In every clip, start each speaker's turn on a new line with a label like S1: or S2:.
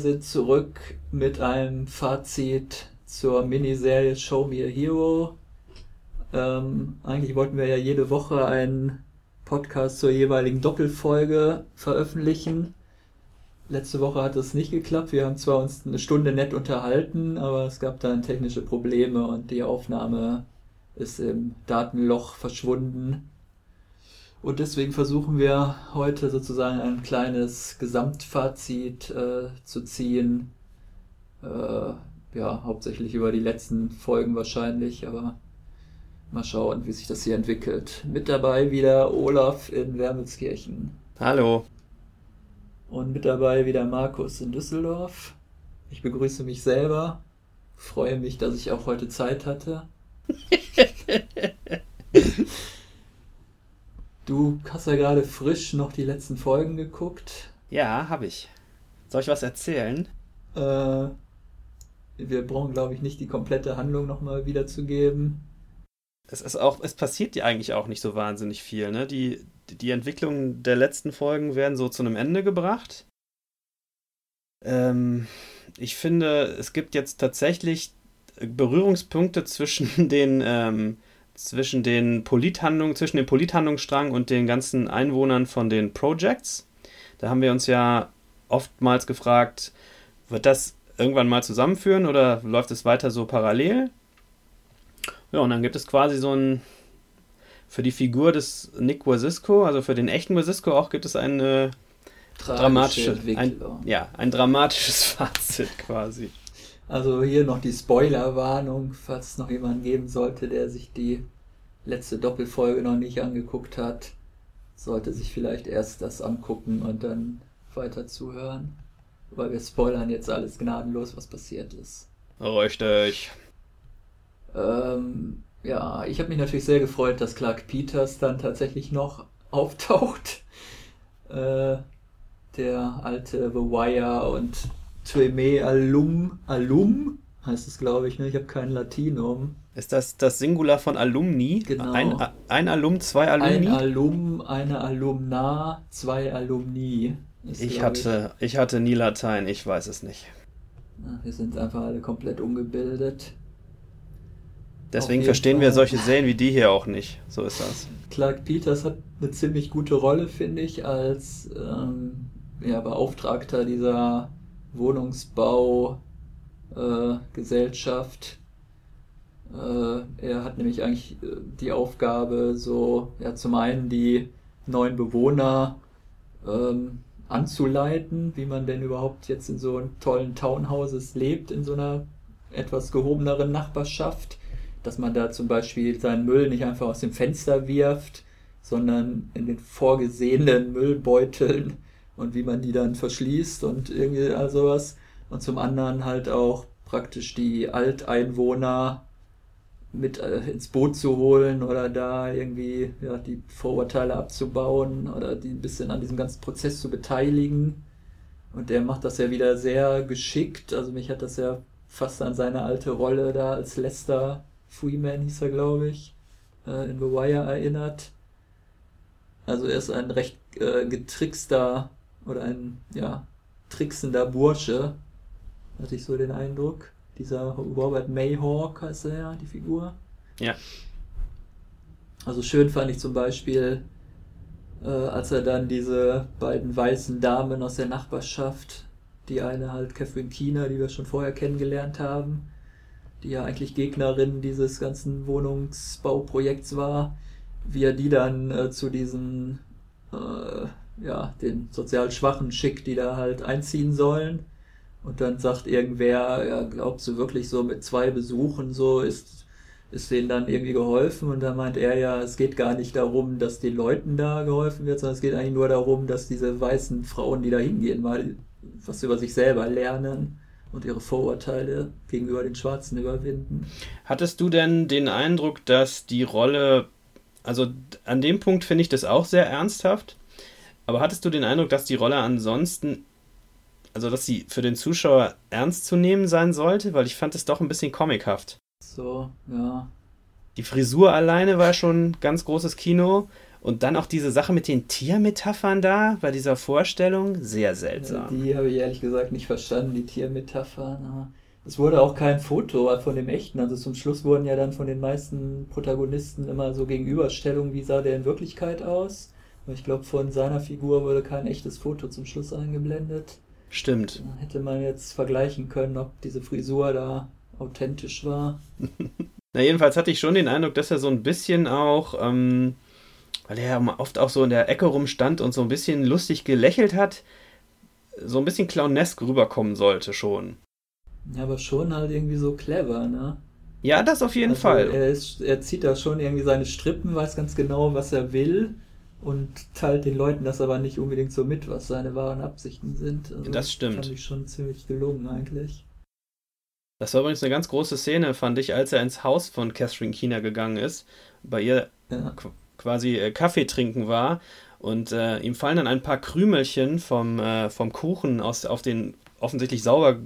S1: sind zurück mit einem Fazit zur Miniserie Show Me a Hero. Ähm, eigentlich wollten wir ja jede Woche einen Podcast zur jeweiligen Doppelfolge veröffentlichen. Letzte Woche hat es nicht geklappt. Wir haben zwar uns eine Stunde nett unterhalten, aber es gab dann technische Probleme und die Aufnahme ist im Datenloch verschwunden. Und deswegen versuchen wir heute sozusagen ein kleines Gesamtfazit äh, zu ziehen. Äh, ja, hauptsächlich über die letzten Folgen wahrscheinlich, aber mal schauen, wie sich das hier entwickelt. Mit dabei wieder Olaf in Wermelskirchen.
S2: Hallo.
S1: Und mit dabei wieder Markus in Düsseldorf. Ich begrüße mich selber. Freue mich, dass ich auch heute Zeit hatte. Du hast ja gerade frisch noch die letzten Folgen geguckt.
S2: Ja, habe ich. Soll ich was erzählen?
S1: Äh, wir brauchen, glaube ich, nicht die komplette Handlung nochmal wiederzugeben.
S2: Es ist auch, es passiert ja eigentlich auch nicht so wahnsinnig viel, ne? Die, die Entwicklungen der letzten Folgen werden so zu einem Ende gebracht. Ähm, ich finde, es gibt jetzt tatsächlich Berührungspunkte zwischen den ähm, zwischen den Polithandlungen, zwischen dem Polithandlungsstrang und den ganzen Einwohnern von den Projects. Da haben wir uns ja oftmals gefragt, wird das irgendwann mal zusammenführen oder läuft es weiter so parallel? Ja, und dann gibt es quasi so ein für die Figur des Nick Wazisco, also für den echten Wazisco auch gibt es eine dramatische, ein, ja, ein dramatisches Fazit quasi.
S1: Also hier noch die Spoilerwarnung, falls es noch jemanden geben sollte, der sich die letzte Doppelfolge noch nicht angeguckt hat, sollte sich vielleicht erst das angucken und dann weiter zuhören. Weil wir spoilern jetzt alles gnadenlos, was passiert ist.
S2: Richtig.
S1: Ähm, ja, ich habe mich natürlich sehr gefreut, dass Clark Peters dann tatsächlich noch auftaucht. Äh, der alte The Wire und Treme Alum, Alum heißt es, glaube ich. Ne? Ich habe kein Latinum.
S2: Ist das das Singular von Alumni?
S1: Genau.
S2: Ein, ein Alum, zwei Alumni?
S1: Ein Alum, eine Alumna, zwei Alumni.
S2: Ist, ich, hatte, ich. ich hatte nie Latein, ich weiß es nicht.
S1: wir sind einfach alle komplett ungebildet.
S2: Deswegen verstehen Fall. wir solche Serien wie die hier auch nicht. So ist das.
S1: Clark Peters hat eine ziemlich gute Rolle, finde ich, als ähm, ja, Beauftragter dieser Wohnungsbaugesellschaft. Äh, äh, er hat nämlich eigentlich äh, die Aufgabe, so ja, zum einen die neuen Bewohner ähm, anzuleiten, wie man denn überhaupt jetzt in so tollen Townhouses lebt, in so einer etwas gehobeneren Nachbarschaft, dass man da zum Beispiel seinen Müll nicht einfach aus dem Fenster wirft, sondern in den vorgesehenen Müllbeuteln und wie man die dann verschließt und irgendwie all sowas. Und zum anderen halt auch praktisch die Alteinwohner mit äh, ins Boot zu holen oder da irgendwie ja, die Vorurteile abzubauen oder die ein bisschen an diesem ganzen Prozess zu beteiligen. Und der macht das ja wieder sehr geschickt. Also mich hat das ja fast an seine alte Rolle da als Lester Freeman hieß er, glaube ich, äh, in The Wire erinnert. Also er ist ein recht äh, getrickster oder ein, ja, tricksender Bursche, hatte ich so den Eindruck. Dieser Robert Mayhawk heißt er ja, die Figur.
S2: Ja.
S1: Also schön fand ich zum Beispiel, äh, als er dann diese beiden weißen Damen aus der Nachbarschaft, die eine halt Catherine Keener, die wir schon vorher kennengelernt haben, die ja eigentlich Gegnerin dieses ganzen Wohnungsbauprojekts war, wie er die dann äh, zu diesen äh, ja, den sozial Schwachen schickt, die da halt einziehen sollen. Und dann sagt irgendwer, ja, glaubst du wirklich so mit zwei Besuchen so ist, ist denen dann irgendwie geholfen? Und dann meint er ja, es geht gar nicht darum, dass den Leuten da geholfen wird, sondern es geht eigentlich nur darum, dass diese weißen Frauen, die da hingehen, mal was über sich selber lernen und ihre Vorurteile gegenüber den Schwarzen überwinden.
S2: Hattest du denn den Eindruck, dass die Rolle, also an dem Punkt finde ich das auch sehr ernsthaft, aber hattest du den Eindruck, dass die Rolle ansonsten, also dass sie für den Zuschauer ernst zu nehmen sein sollte? Weil ich fand es doch ein bisschen comichaft.
S1: So, ja.
S2: Die Frisur alleine war schon ganz großes Kino Und dann auch diese Sache mit den Tiermetaphern da bei dieser Vorstellung, sehr seltsam.
S1: Die habe ich ehrlich gesagt nicht verstanden, die Tiermetaphern. Es wurde auch kein Foto von dem echten. Also zum Schluss wurden ja dann von den meisten Protagonisten immer so Gegenüberstellungen, wie sah der in Wirklichkeit aus. Ich glaube, von seiner Figur wurde kein echtes Foto zum Schluss eingeblendet.
S2: Stimmt.
S1: Da hätte man jetzt vergleichen können, ob diese Frisur da authentisch war.
S2: Na, jedenfalls hatte ich schon den Eindruck, dass er so ein bisschen auch, ähm, weil er ja oft auch so in der Ecke rumstand und so ein bisschen lustig gelächelt hat, so ein bisschen clownesk rüberkommen sollte schon.
S1: Ja, aber schon halt irgendwie so clever, ne?
S2: Ja, das auf jeden
S1: also
S2: Fall.
S1: Er, ist, er zieht da schon irgendwie seine Strippen, weiß ganz genau, was er will und teilt den Leuten das aber nicht unbedingt so mit, was seine wahren Absichten sind.
S2: Also das stimmt.
S1: Fand ich schon ziemlich gelungen eigentlich.
S2: Das war übrigens eine ganz große Szene, fand ich, als er ins Haus von Catherine Keener gegangen ist, bei ihr ja. quasi äh, Kaffee trinken war und äh, ihm fallen dann ein paar Krümelchen vom, äh, vom Kuchen aus, auf den offensichtlich sauber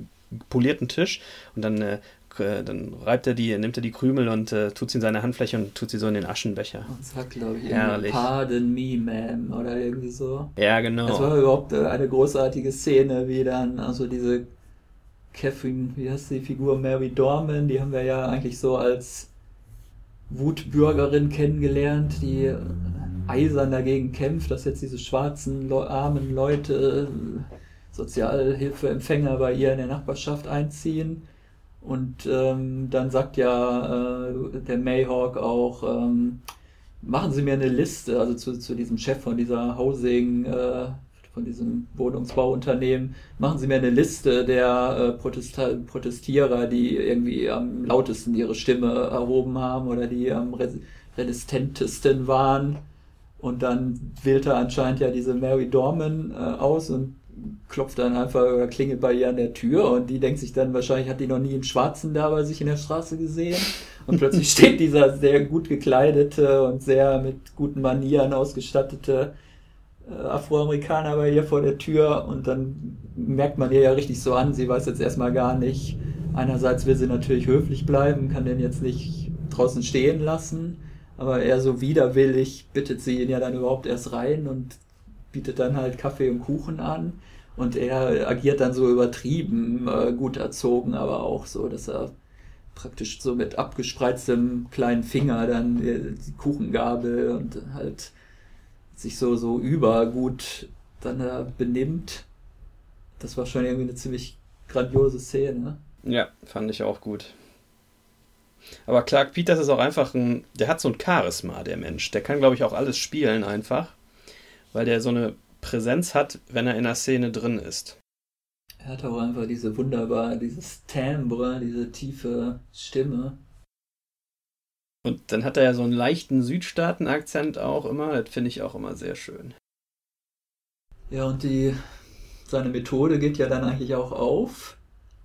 S2: polierten Tisch und dann, äh, dann reibt er die, nimmt er die Krümel und äh, tut sie in seine Handfläche und tut sie so in den Aschenbecher.
S1: Und sagt, glaube ich, Herrlich. Pardon me, ma'am, oder irgendwie so.
S2: Ja, genau.
S1: Das war überhaupt äh, eine großartige Szene, wie dann, also diese Catherine, wie heißt die Figur, Mary Dorman, die haben wir ja eigentlich so als Wutbürgerin kennengelernt, die eisern dagegen kämpft, dass jetzt diese schwarzen, armen Leute Sozialhilfeempfänger bei ihr in der Nachbarschaft einziehen. Und ähm, dann sagt ja äh, der Mayhawk auch, ähm, machen Sie mir eine Liste, also zu, zu diesem Chef von dieser Housing, äh, von diesem Wohnungsbauunternehmen, machen Sie mir eine Liste der äh, Protestierer, die irgendwie am lautesten ihre Stimme erhoben haben oder die am resistentesten waren. Und dann wählt er anscheinend ja diese Mary Dorman äh, aus und klopft dann einfach oder klingelt bei ihr an der Tür und die denkt sich dann wahrscheinlich, hat die noch nie einen Schwarzen da bei sich in der Straße gesehen. Und plötzlich steht dieser sehr gut gekleidete und sehr mit guten Manieren ausgestattete äh, Afroamerikaner bei ihr vor der Tür und dann merkt man ihr ja richtig so an, sie weiß jetzt erstmal gar nicht. Einerseits will sie natürlich höflich bleiben, kann den jetzt nicht draußen stehen lassen, aber eher so widerwillig bittet sie ihn ja dann überhaupt erst rein und bietet dann halt Kaffee und Kuchen an. Und er agiert dann so übertrieben, äh, gut erzogen, aber auch so, dass er praktisch so mit abgespreiztem kleinen Finger dann die Kuchengabel und halt sich so, so übergut dann da benimmt. Das war schon irgendwie eine ziemlich grandiose Szene.
S2: Ja, fand ich auch gut. Aber Clark Peters ist auch einfach ein, der hat so ein Charisma, der Mensch. Der kann, glaube ich, auch alles spielen einfach weil der so eine Präsenz hat, wenn er in der Szene drin ist.
S1: Er hat auch einfach diese wunderbar, dieses Timbre, diese tiefe Stimme.
S2: Und dann hat er ja so einen leichten Südstaaten-Akzent auch immer, das finde ich auch immer sehr schön.
S1: Ja, und die, seine Methode geht ja dann eigentlich auch auf,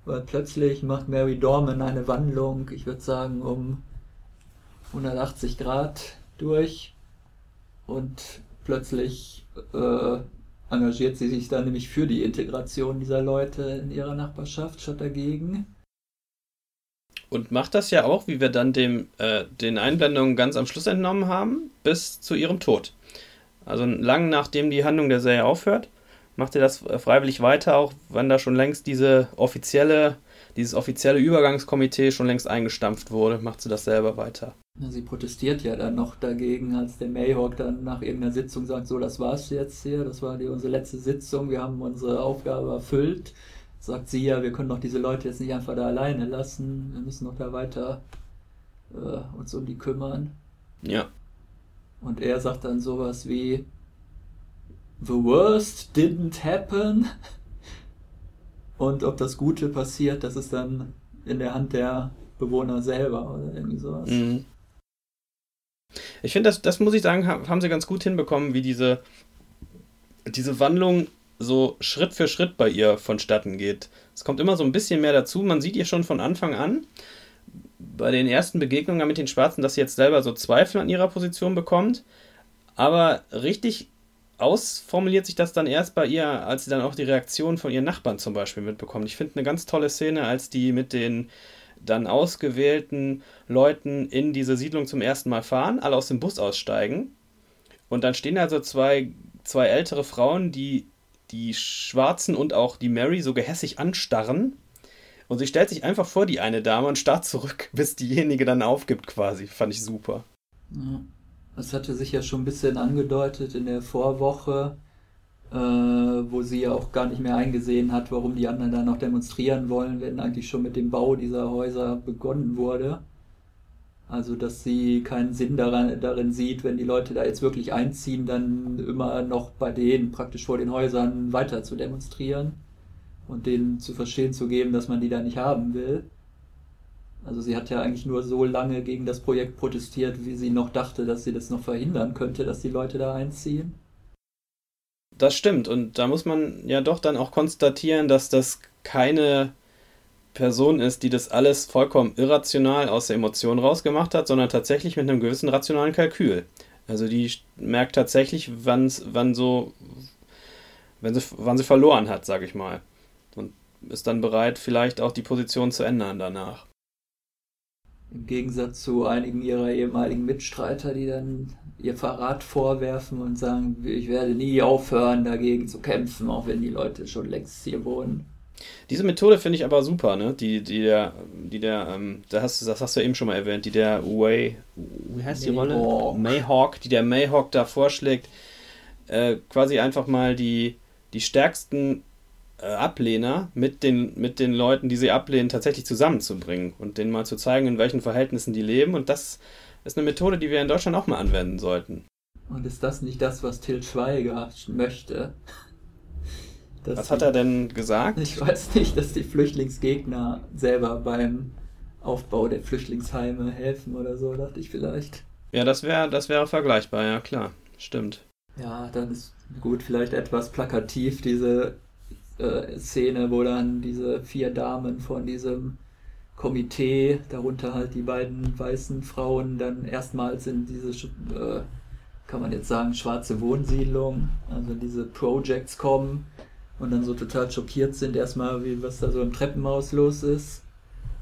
S1: weil plötzlich macht Mary Dorman eine Wandlung, ich würde sagen, um 180 Grad durch und plötzlich äh, engagiert sie sich dann nämlich für die Integration dieser Leute in ihrer Nachbarschaft statt dagegen.
S2: Und macht das ja auch, wie wir dann dem, äh, den Einblendungen ganz am Schluss entnommen haben, bis zu ihrem Tod. Also lang nachdem die Handlung der Serie aufhört, macht er das äh, freiwillig weiter, auch wenn da schon längst diese offizielle, dieses offizielle Übergangskomitee schon längst eingestampft wurde, macht sie das selber weiter.
S1: Sie protestiert ja dann noch dagegen, als der Mayhawk dann nach irgendeiner Sitzung sagt, so, das war's jetzt hier, das war die, unsere letzte Sitzung, wir haben unsere Aufgabe erfüllt. Sagt sie ja, wir können doch diese Leute jetzt nicht einfach da alleine lassen, wir müssen noch da weiter äh, uns um die kümmern.
S2: Ja.
S1: Und er sagt dann sowas wie, The worst didn't happen. Und ob das Gute passiert, das ist dann in der Hand der Bewohner selber oder irgendwie sowas. Mhm.
S2: Ich finde, das, das muss ich sagen, haben sie ganz gut hinbekommen, wie diese, diese Wandlung so Schritt für Schritt bei ihr vonstatten geht. Es kommt immer so ein bisschen mehr dazu. Man sieht ihr schon von Anfang an, bei den ersten Begegnungen mit den Schwarzen, dass sie jetzt selber so Zweifel an ihrer Position bekommt. Aber richtig ausformuliert sich das dann erst bei ihr, als sie dann auch die Reaktion von ihren Nachbarn zum Beispiel mitbekommt. Ich finde eine ganz tolle Szene, als die mit den dann ausgewählten Leuten in diese Siedlung zum ersten Mal fahren, alle aus dem Bus aussteigen Und dann stehen da so zwei, zwei ältere Frauen, die die Schwarzen und auch die Mary so gehässig anstarren. Und sie stellt sich einfach vor die eine Dame und starrt zurück, bis diejenige dann aufgibt quasi. Fand ich super.
S1: Ja. Das hatte sich ja schon ein bisschen angedeutet in der Vorwoche, äh, wo sie ja auch gar nicht mehr eingesehen hat, warum die anderen da noch demonstrieren wollen, wenn eigentlich schon mit dem Bau dieser Häuser begonnen wurde. Also, dass sie keinen Sinn daran, darin sieht, wenn die Leute da jetzt wirklich einziehen, dann immer noch bei denen praktisch vor den Häusern weiter zu demonstrieren und denen zu verstehen zu geben, dass man die da nicht haben will. Also sie hat ja eigentlich nur so lange gegen das Projekt protestiert, wie sie noch dachte, dass sie das noch verhindern könnte, dass die Leute da einziehen.
S2: Das stimmt. Und da muss man ja doch dann auch konstatieren, dass das keine Person ist, die das alles vollkommen irrational aus der Emotion rausgemacht hat, sondern tatsächlich mit einem gewissen rationalen Kalkül. Also die merkt tatsächlich, wann so, wenn sie, wann sie verloren hat, sage ich mal. Und ist dann bereit, vielleicht auch die Position zu ändern danach.
S1: Im Gegensatz zu einigen ihrer ehemaligen Mitstreiter, die dann ihr Verrat vorwerfen und sagen, ich werde nie aufhören, dagegen zu kämpfen, auch wenn die Leute schon längst hier wohnen.
S2: Diese Methode finde ich aber super, ne? Die, die der, die der, ähm, da hast, das hast du eben schon mal erwähnt, die der Way, wie heißt die Rolle? Mayhawk, die der Mayhawk da vorschlägt, äh, quasi einfach mal die, die stärksten Ablehner mit den, mit den Leuten, die sie ablehnen, tatsächlich zusammenzubringen und denen mal zu zeigen, in welchen Verhältnissen die leben. Und das ist eine Methode, die wir in Deutschland auch mal anwenden sollten.
S1: Und ist das nicht das, was Til Schweiger möchte?
S2: was hat er denn gesagt?
S1: Ich weiß nicht, dass die Flüchtlingsgegner selber beim Aufbau der Flüchtlingsheime helfen oder so, dachte ich vielleicht.
S2: Ja, das wäre das wäre vergleichbar, ja klar. Stimmt.
S1: Ja, dann ist gut, vielleicht etwas plakativ diese Szene, wo dann diese vier Damen von diesem Komitee, darunter halt die beiden weißen Frauen, dann erstmals in diese, äh, kann man jetzt sagen, schwarze Wohnsiedlung, also diese Projects kommen und dann so total schockiert sind erstmal, wie was da so im Treppenhaus los ist.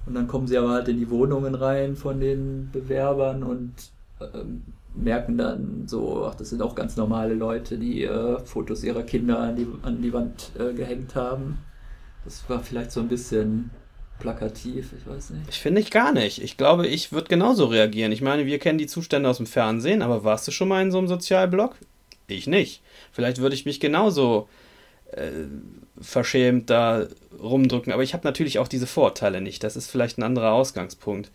S1: Und dann kommen sie aber halt in die Wohnungen rein von den Bewerbern und ähm, merken dann so, ach, das sind auch ganz normale Leute, die äh, Fotos ihrer Kinder an die, an die Wand äh, gehängt haben. Das war vielleicht so ein bisschen plakativ, ich weiß nicht.
S2: Ich finde ich gar nicht. Ich glaube, ich würde genauso reagieren. Ich meine, wir kennen die Zustände aus dem Fernsehen, aber warst du schon mal in so einem Sozialblog? Ich nicht. Vielleicht würde ich mich genauso äh, verschämt da rumdrücken, aber ich habe natürlich auch diese Vorurteile nicht. Das ist vielleicht ein anderer Ausgangspunkt.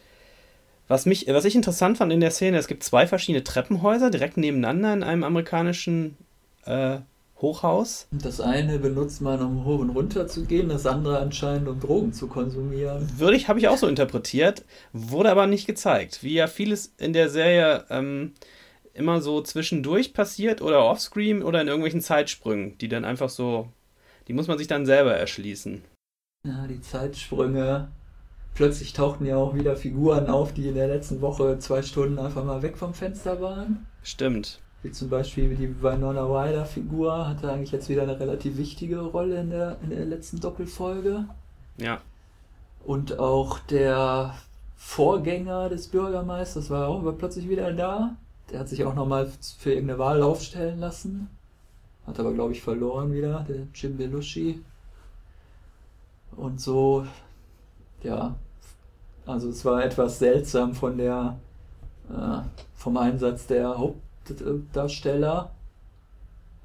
S2: Was, mich, was ich interessant fand in der Szene, es gibt zwei verschiedene Treppenhäuser direkt nebeneinander in einem amerikanischen äh, Hochhaus.
S1: Das eine benutzt man, um hoch und runter zu gehen, das andere anscheinend, um Drogen zu konsumieren.
S2: Würde ich, habe ich auch so interpretiert, wurde aber nicht gezeigt. Wie ja vieles in der Serie ähm, immer so zwischendurch passiert oder offscreen oder in irgendwelchen Zeitsprüngen, die dann einfach so, die muss man sich dann selber erschließen.
S1: Ja, die Zeitsprünge plötzlich tauchten ja auch wieder Figuren auf, die in der letzten Woche zwei Stunden einfach mal weg vom Fenster waren.
S2: Stimmt.
S1: Wie zum Beispiel die Winona Ryder Figur hatte eigentlich jetzt wieder eine relativ wichtige Rolle in der, in der letzten Doppelfolge.
S2: Ja.
S1: Und auch der Vorgänger des Bürgermeisters war auch plötzlich wieder da. Der hat sich auch nochmal für irgendeine Wahl aufstellen lassen. Hat aber, glaube ich, verloren wieder, der Jim Belushi. Und so ja, also es war etwas seltsam von der, äh, vom Einsatz der Hauptdarsteller.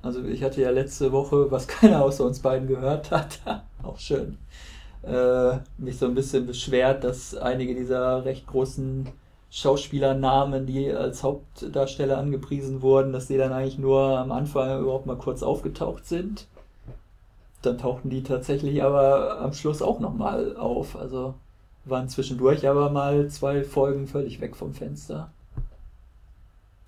S1: Also ich hatte ja letzte Woche, was keiner außer uns beiden gehört hat, auch schön, äh, mich so ein bisschen beschwert, dass einige dieser recht großen Schauspielernamen, die als Hauptdarsteller angepriesen wurden, dass die dann eigentlich nur am Anfang überhaupt mal kurz aufgetaucht sind dann tauchten die tatsächlich aber am Schluss auch nochmal auf. Also waren zwischendurch aber mal zwei Folgen völlig weg vom Fenster.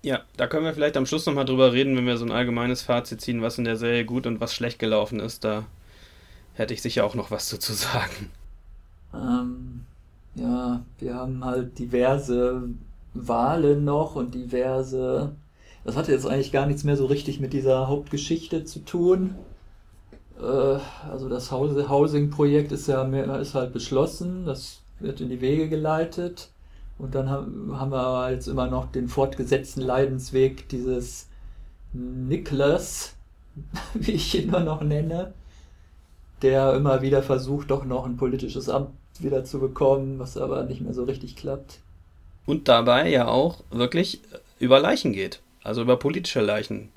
S2: Ja, da können wir vielleicht am Schluss nochmal drüber reden, wenn wir so ein allgemeines Fazit ziehen, was in der Serie gut und was schlecht gelaufen ist. Da hätte ich sicher auch noch was zu sagen.
S1: Ähm, ja, wir haben halt diverse Wahlen noch und diverse. Das hatte jetzt eigentlich gar nichts mehr so richtig mit dieser Hauptgeschichte zu tun. Äh, also das Housing-Projekt ist ja mehr, ist halt beschlossen, das wird in die Wege geleitet. Und dann haben, wir jetzt immer noch den fortgesetzten Leidensweg dieses Niklas, wie ich ihn nur noch nenne, der immer wieder versucht, doch noch ein politisches Amt wieder zu bekommen, was aber nicht mehr so richtig klappt.
S2: Und dabei ja auch wirklich über Leichen geht, also über politische Leichen.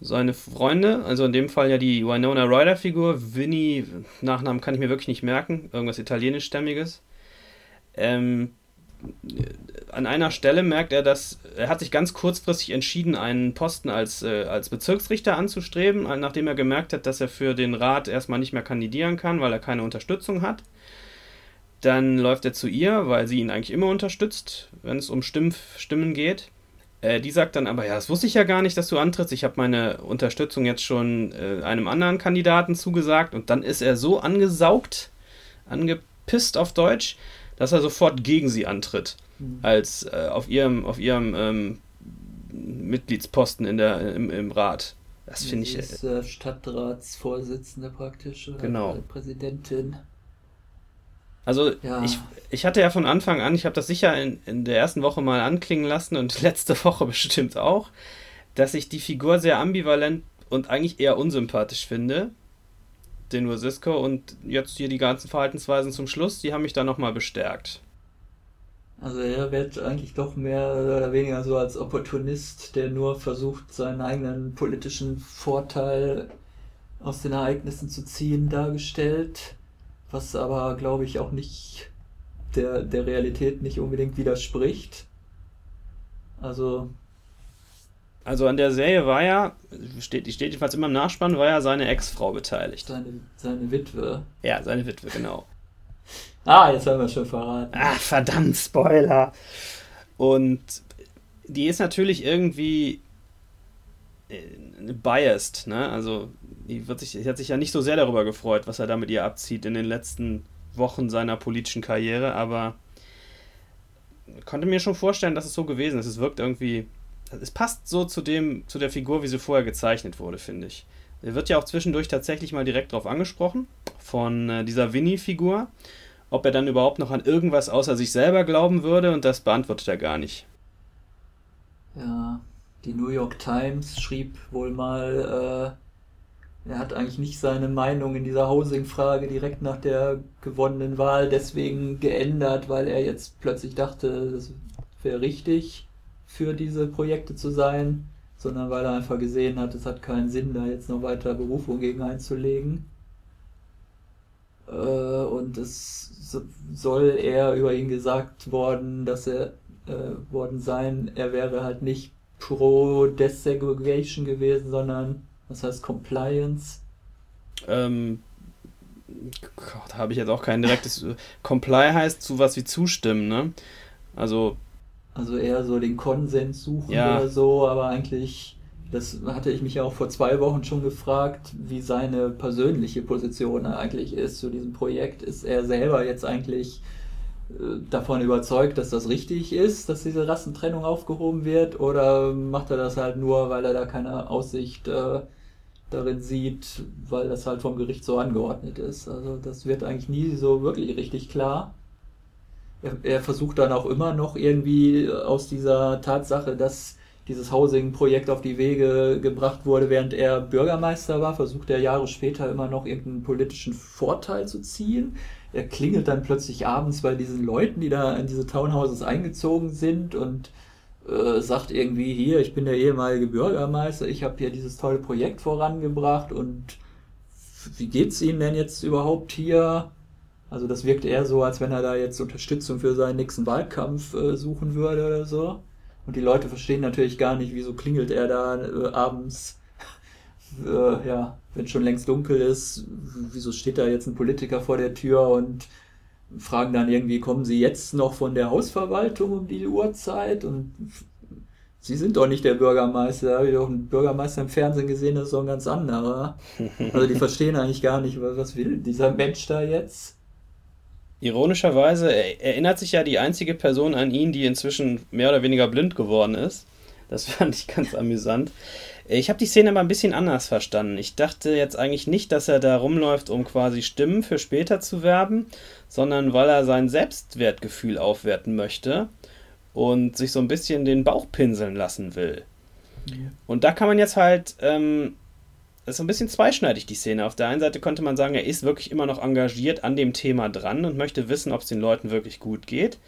S2: Seine Freunde, also in dem Fall ja die Winona Ryder-Figur, Winnie, Nachnamen kann ich mir wirklich nicht merken, irgendwas italienischstämmiges. Ähm, an einer Stelle merkt er, dass er hat sich ganz kurzfristig entschieden, einen Posten als, äh, als Bezirksrichter anzustreben, nachdem er gemerkt hat, dass er für den Rat erstmal nicht mehr kandidieren kann, weil er keine Unterstützung hat. Dann läuft er zu ihr, weil sie ihn eigentlich immer unterstützt, wenn es um Stimm Stimmen geht. Äh, die sagt dann aber, ja, das wusste ich ja gar nicht, dass du antrittst. Ich habe meine Unterstützung jetzt schon äh, einem anderen Kandidaten zugesagt. Und dann ist er so angesaugt, angepisst auf Deutsch, dass er sofort gegen sie antritt. Mhm. Als äh, auf ihrem, auf ihrem ähm, Mitgliedsposten in der, im, im Rat. Das finde ich.
S1: Ist, äh, Stadtratsvorsitzende praktisch.
S2: Genau.
S1: Präsidentin.
S2: Also ja. ich, ich hatte ja von Anfang an, ich habe das sicher in, in der ersten Woche mal anklingen lassen und letzte Woche bestimmt auch, dass ich die Figur sehr ambivalent und eigentlich eher unsympathisch finde, den Rosisco. Und jetzt hier die ganzen Verhaltensweisen zum Schluss, die haben mich da nochmal bestärkt.
S1: Also er wird eigentlich doch mehr oder weniger so als Opportunist, der nur versucht, seinen eigenen politischen Vorteil aus den Ereignissen zu ziehen, dargestellt was aber, glaube ich, auch nicht der, der Realität nicht unbedingt widerspricht. Also.
S2: Also an der Serie war ja, steht, die steht jedenfalls immer im Nachspann, war ja seine Ex-Frau beteiligt.
S1: Seine, seine Witwe.
S2: Ja, seine Witwe, genau.
S1: ah, jetzt haben wir schon verraten.
S2: Ah, verdammt, Spoiler. Und die ist natürlich irgendwie äh, biased, ne? Also wird sich, die hat sich ja nicht so sehr darüber gefreut, was er da mit ihr abzieht in den letzten Wochen seiner politischen Karriere, aber konnte mir schon vorstellen, dass es so gewesen ist. Es wirkt irgendwie, es passt so zu dem, zu der Figur, wie sie vorher gezeichnet wurde, finde ich. Er wird ja auch zwischendurch tatsächlich mal direkt darauf angesprochen, von äh, dieser Winnie-Figur, ob er dann überhaupt noch an irgendwas außer sich selber glauben würde, und das beantwortet er gar nicht.
S1: Ja, die New York Times schrieb wohl mal, äh, er hat eigentlich nicht seine Meinung in dieser Housing-Frage direkt nach der gewonnenen Wahl deswegen geändert, weil er jetzt plötzlich dachte, das wäre richtig für diese Projekte zu sein, sondern weil er einfach gesehen hat, es hat keinen Sinn, da jetzt noch weiter Berufung gegen einzulegen. Äh, und es soll er über ihn gesagt worden, dass er äh, worden sein, er wäre halt nicht pro Desegregation gewesen, sondern was heißt Compliance?
S2: Ähm, Gott, habe ich jetzt auch kein direktes. Comply heißt zu was wie zustimmen, ne? Also.
S1: Also eher so den Konsens suchen ja. oder so, aber eigentlich, das hatte ich mich ja auch vor zwei Wochen schon gefragt, wie seine persönliche Position eigentlich ist zu diesem Projekt. Ist er selber jetzt eigentlich äh, davon überzeugt, dass das richtig ist, dass diese Rassentrennung aufgehoben wird, oder macht er das halt nur, weil er da keine Aussicht äh, darin sieht, weil das halt vom Gericht so angeordnet ist. Also das wird eigentlich nie so wirklich richtig klar. Er, er versucht dann auch immer noch irgendwie aus dieser Tatsache, dass dieses Housing-Projekt auf die Wege gebracht wurde, während er Bürgermeister war, versucht er Jahre später immer noch irgendeinen politischen Vorteil zu ziehen er klingelt dann plötzlich abends bei diesen Leuten, die da in diese Townhouses eingezogen sind und äh, sagt irgendwie hier, ich bin der ehemalige Bürgermeister, ich habe hier dieses tolle Projekt vorangebracht und wie geht's Ihnen denn jetzt überhaupt hier? Also das wirkt eher so, als wenn er da jetzt Unterstützung für seinen nächsten Wahlkampf äh, suchen würde oder so. Und die Leute verstehen natürlich gar nicht, wieso klingelt er da äh, abends äh, ja, wenn schon längst dunkel ist, wieso steht da jetzt ein Politiker vor der Tür und fragen dann irgendwie, kommen Sie jetzt noch von der Hausverwaltung um die Uhrzeit? Und Sie sind doch nicht der Bürgermeister. Da habe ich doch einen Bürgermeister im Fernsehen gesehen, das ist doch ein ganz anderer. Also die verstehen eigentlich gar nicht, was will dieser Mensch da jetzt.
S2: Ironischerweise erinnert sich ja die einzige Person an ihn, die inzwischen mehr oder weniger blind geworden ist. Das fand ich ganz amüsant. Ich habe die Szene aber ein bisschen anders verstanden. Ich dachte jetzt eigentlich nicht, dass er da rumläuft, um quasi Stimmen für später zu werben, sondern weil er sein Selbstwertgefühl aufwerten möchte und sich so ein bisschen den Bauch pinseln lassen will. Und da kann man jetzt halt, ähm, das ist so ein bisschen zweischneidig, die Szene. Auf der einen Seite könnte man sagen, er ist wirklich immer noch engagiert an dem Thema dran und möchte wissen, ob es den Leuten wirklich gut geht.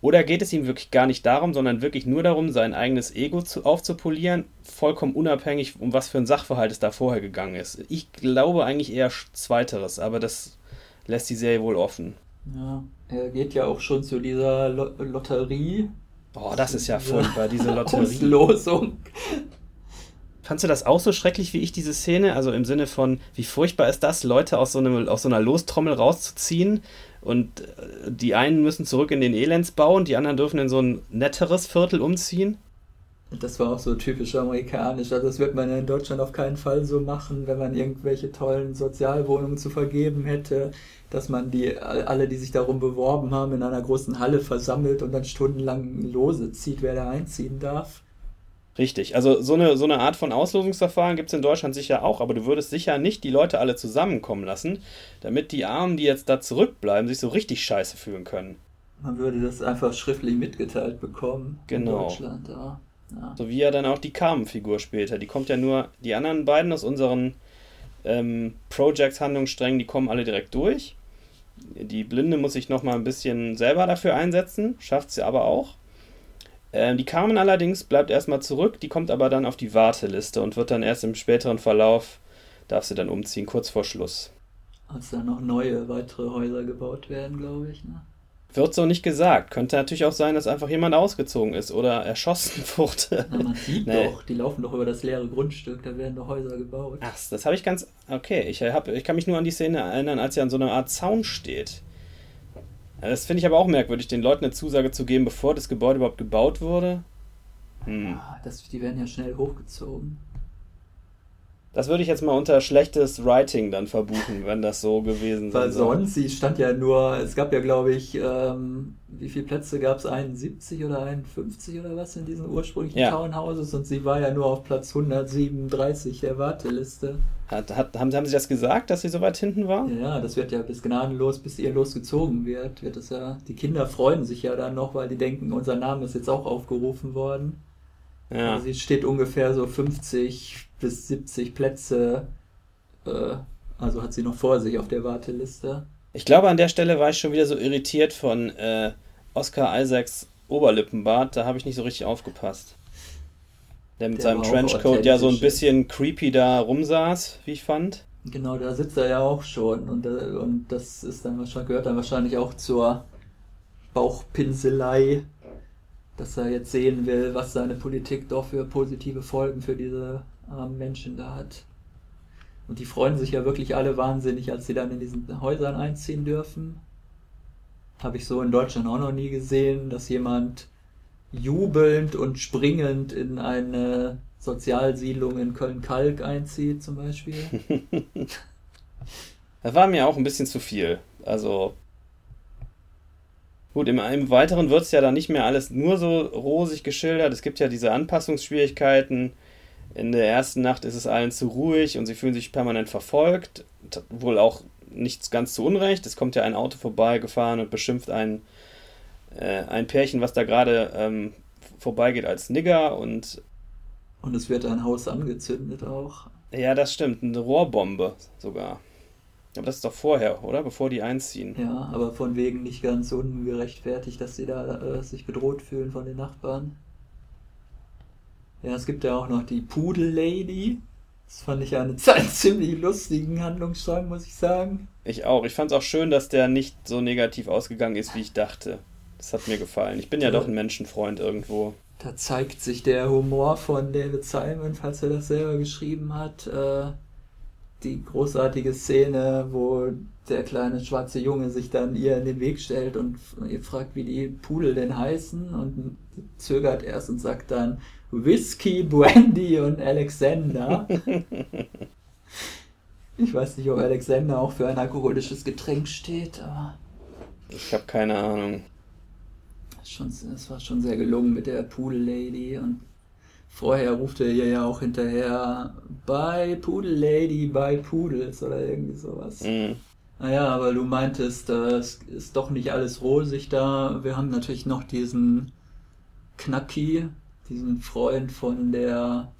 S2: Oder geht es ihm wirklich gar nicht darum, sondern wirklich nur darum, sein eigenes Ego zu, aufzupolieren, vollkommen unabhängig, um was für ein Sachverhalt es da vorher gegangen ist? Ich glaube eigentlich eher Zweiteres, aber das lässt die Serie wohl offen.
S1: Ja, er geht ja auch schon zu dieser Lotterie.
S2: Boah, das ist ja furchtbar, diese Lotterie. Auslosung. Fandst du das auch so schrecklich wie ich, diese Szene? Also im Sinne von, wie furchtbar ist das, Leute aus so, einem, aus so einer Lostrommel rauszuziehen und äh, die einen müssen zurück in den Elendsbau und die anderen dürfen in so ein netteres Viertel umziehen?
S1: Das war auch so typisch amerikanisch. Also das wird man in Deutschland auf keinen Fall so machen, wenn man irgendwelche tollen Sozialwohnungen zu vergeben hätte, dass man die alle, die sich darum beworben haben, in einer großen Halle versammelt und dann stundenlang Lose zieht, wer da einziehen darf.
S2: Richtig, also so eine, so eine Art von Auslosungsverfahren gibt es in Deutschland sicher auch, aber du würdest sicher nicht die Leute alle zusammenkommen lassen, damit die Armen, die jetzt da zurückbleiben, sich so richtig scheiße fühlen können.
S1: Man würde das einfach schriftlich mitgeteilt bekommen genau. in Deutschland, ja.
S2: ja. So wie ja dann auch die Carmen-Figur später. Die kommt ja nur, die anderen beiden aus unseren ähm, Projects-Handlungssträngen, die kommen alle direkt durch. Die Blinde muss sich nochmal ein bisschen selber dafür einsetzen, schafft sie aber auch. Ähm, die Carmen allerdings bleibt erstmal zurück, die kommt aber dann auf die Warteliste und wird dann erst im späteren Verlauf, darf sie dann umziehen, kurz vor Schluss.
S1: Als dann noch neue, weitere Häuser gebaut werden, glaube ich, ne?
S2: Wird so nicht gesagt. Könnte natürlich auch sein, dass einfach jemand ausgezogen ist oder erschossen wurde.
S1: Na, man sieht nee. doch, die laufen doch über das leere Grundstück, da werden doch Häuser gebaut.
S2: Ach, das habe ich ganz. Okay, ich, hab, ich kann mich nur an die Szene erinnern, als er an so einer Art Zaun steht. Das finde ich aber auch merkwürdig, den Leuten eine Zusage zu geben, bevor das Gebäude überhaupt gebaut wurde.
S1: Hm. Ja, das, die werden ja schnell hochgezogen.
S2: Das würde ich jetzt mal unter schlechtes Writing dann verbuchen, wenn das so gewesen
S1: wäre. Weil sonst, sie stand ja nur, es gab ja glaube ich, ähm, wie viele Plätze gab es? 71 oder 51 oder was in diesen ursprünglichen ja. Townhouses und sie war ja nur auf Platz 137 der Warteliste.
S2: Hat, hat, haben, haben Sie das gesagt, dass sie so weit hinten war?
S1: Ja, das wird ja bis gnadenlos, bis ihr losgezogen wird, wird es ja. Die Kinder freuen sich ja dann noch, weil die denken, unser Name ist jetzt auch aufgerufen worden. Ja. Also sie steht ungefähr so 50 bis 70 Plätze, äh, also hat sie noch vor sich auf der Warteliste.
S2: Ich glaube, an der Stelle war ich schon wieder so irritiert von äh, Oscar Isaacs Oberlippenbart, da habe ich nicht so richtig aufgepasst. Der mit der seinem Trenchcoat ja so ein bisschen creepy da rumsaß, wie ich fand.
S1: Genau, da sitzt er ja auch schon und, äh, und das ist dann wahrscheinlich, gehört dann wahrscheinlich auch zur Bauchpinselei, dass er jetzt sehen will, was seine Politik doch für positive Folgen für diese armen Menschen da hat. Und die freuen sich ja wirklich alle wahnsinnig, als sie dann in diesen Häusern einziehen dürfen. Habe ich so in Deutschland auch noch nie gesehen, dass jemand jubelnd und springend in eine Sozialsiedlung in Köln-Kalk einzieht, zum Beispiel.
S2: das war mir auch ein bisschen zu viel. Also. Gut, im, im Weiteren wird es ja dann nicht mehr alles nur so rosig geschildert. Es gibt ja diese Anpassungsschwierigkeiten. In der ersten Nacht ist es allen zu ruhig und sie fühlen sich permanent verfolgt. Wohl auch nichts ganz zu Unrecht. Es kommt ja ein Auto vorbeigefahren und beschimpft einen äh, ein Pärchen, was da gerade ähm, vorbeigeht als Nigger und.
S1: Und es wird ein Haus angezündet auch.
S2: Ja, das stimmt. Eine Rohrbombe sogar. Aber das ist doch vorher, oder? Bevor die einziehen.
S1: Ja, aber von wegen nicht ganz ungerechtfertigt, dass sie da äh, sich bedroht fühlen von den Nachbarn. Ja, es gibt ja auch noch die Pudel Lady. Das fand ich einen, einen ziemlich lustigen Handlungsstrang, muss ich sagen.
S2: Ich auch. Ich fand es auch schön, dass der nicht so negativ ausgegangen ist, wie ich dachte. Das hat mir gefallen. Ich bin ja, ja doch ein Menschenfreund irgendwo.
S1: Da zeigt sich der Humor von David Simon, falls er das selber geschrieben hat. Äh, die großartige Szene, wo der kleine schwarze Junge sich dann ihr in den Weg stellt und ihr fragt, wie die Pudel denn heißen und zögert erst und sagt dann Whisky, Brandy und Alexander. ich weiß nicht, ob Alexander auch für ein alkoholisches Getränk steht, aber.
S2: Ich habe keine Ahnung
S1: schon, es war schon sehr gelungen mit der Poodle Lady und vorher ruft er ihr ja auch hinterher Bye Poodle Lady, bye Poodles oder irgendwie sowas. Mhm. Naja, aber du meintest, es ist doch nicht alles rosig da. Wir haben natürlich noch diesen Knacki, diesen Freund von der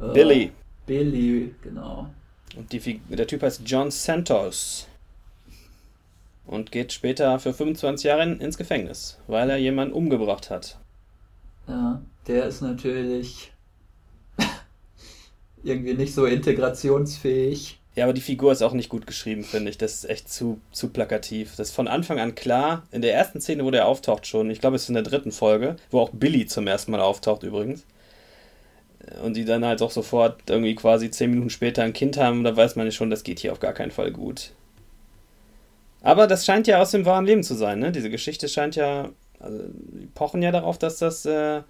S2: äh, Billy.
S1: Billy, genau.
S2: Und die, der Typ heißt John Santos. Und geht später für 25 Jahre ins Gefängnis, weil er jemanden umgebracht hat.
S1: Ja, der ist natürlich irgendwie nicht so integrationsfähig.
S2: Ja, aber die Figur ist auch nicht gut geschrieben, finde ich. Das ist echt zu, zu plakativ. Das ist von Anfang an klar. In der ersten Szene, wo der auftaucht schon, ich glaube, es ist in der dritten Folge, wo auch Billy zum ersten Mal auftaucht übrigens und die dann halt auch sofort irgendwie quasi zehn Minuten später ein Kind haben, da weiß man ja schon, das geht hier auf gar keinen Fall gut. Aber das scheint ja aus dem wahren Leben zu sein, ne? Diese Geschichte scheint ja, also die pochen ja darauf, dass das äh,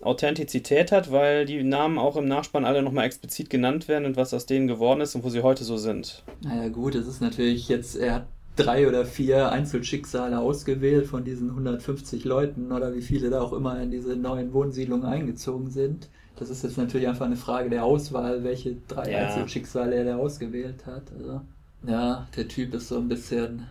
S2: Authentizität hat, weil die Namen auch im Nachspann alle nochmal explizit genannt werden und was aus denen geworden ist und wo sie heute so sind.
S1: Naja gut, es ist natürlich jetzt, er hat drei oder vier Einzelschicksale ausgewählt von diesen 150 Leuten oder wie viele da auch immer in diese neuen Wohnsiedlungen eingezogen sind. Das ist jetzt natürlich einfach eine Frage der Auswahl, welche drei ja. Einzelschicksale er da ausgewählt hat. Also, ja, der Typ ist so ein bisschen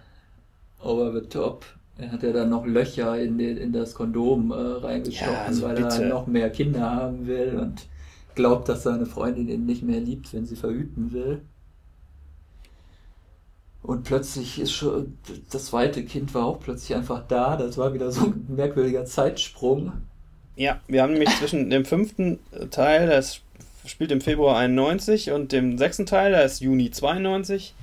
S1: over the top. Er hat ja dann noch Löcher in, den, in das Kondom äh, reingestochen, ja, also weil bitte. er noch mehr Kinder haben will und glaubt, dass seine Freundin ihn nicht mehr liebt, wenn sie verhüten will. Und plötzlich ist schon, das zweite Kind war auch plötzlich einfach da. Das war wieder so ein merkwürdiger Zeitsprung.
S2: Ja, wir haben nämlich zwischen dem fünften Teil, das spielt im Februar 91, und dem sechsten Teil, der ist Juni 92,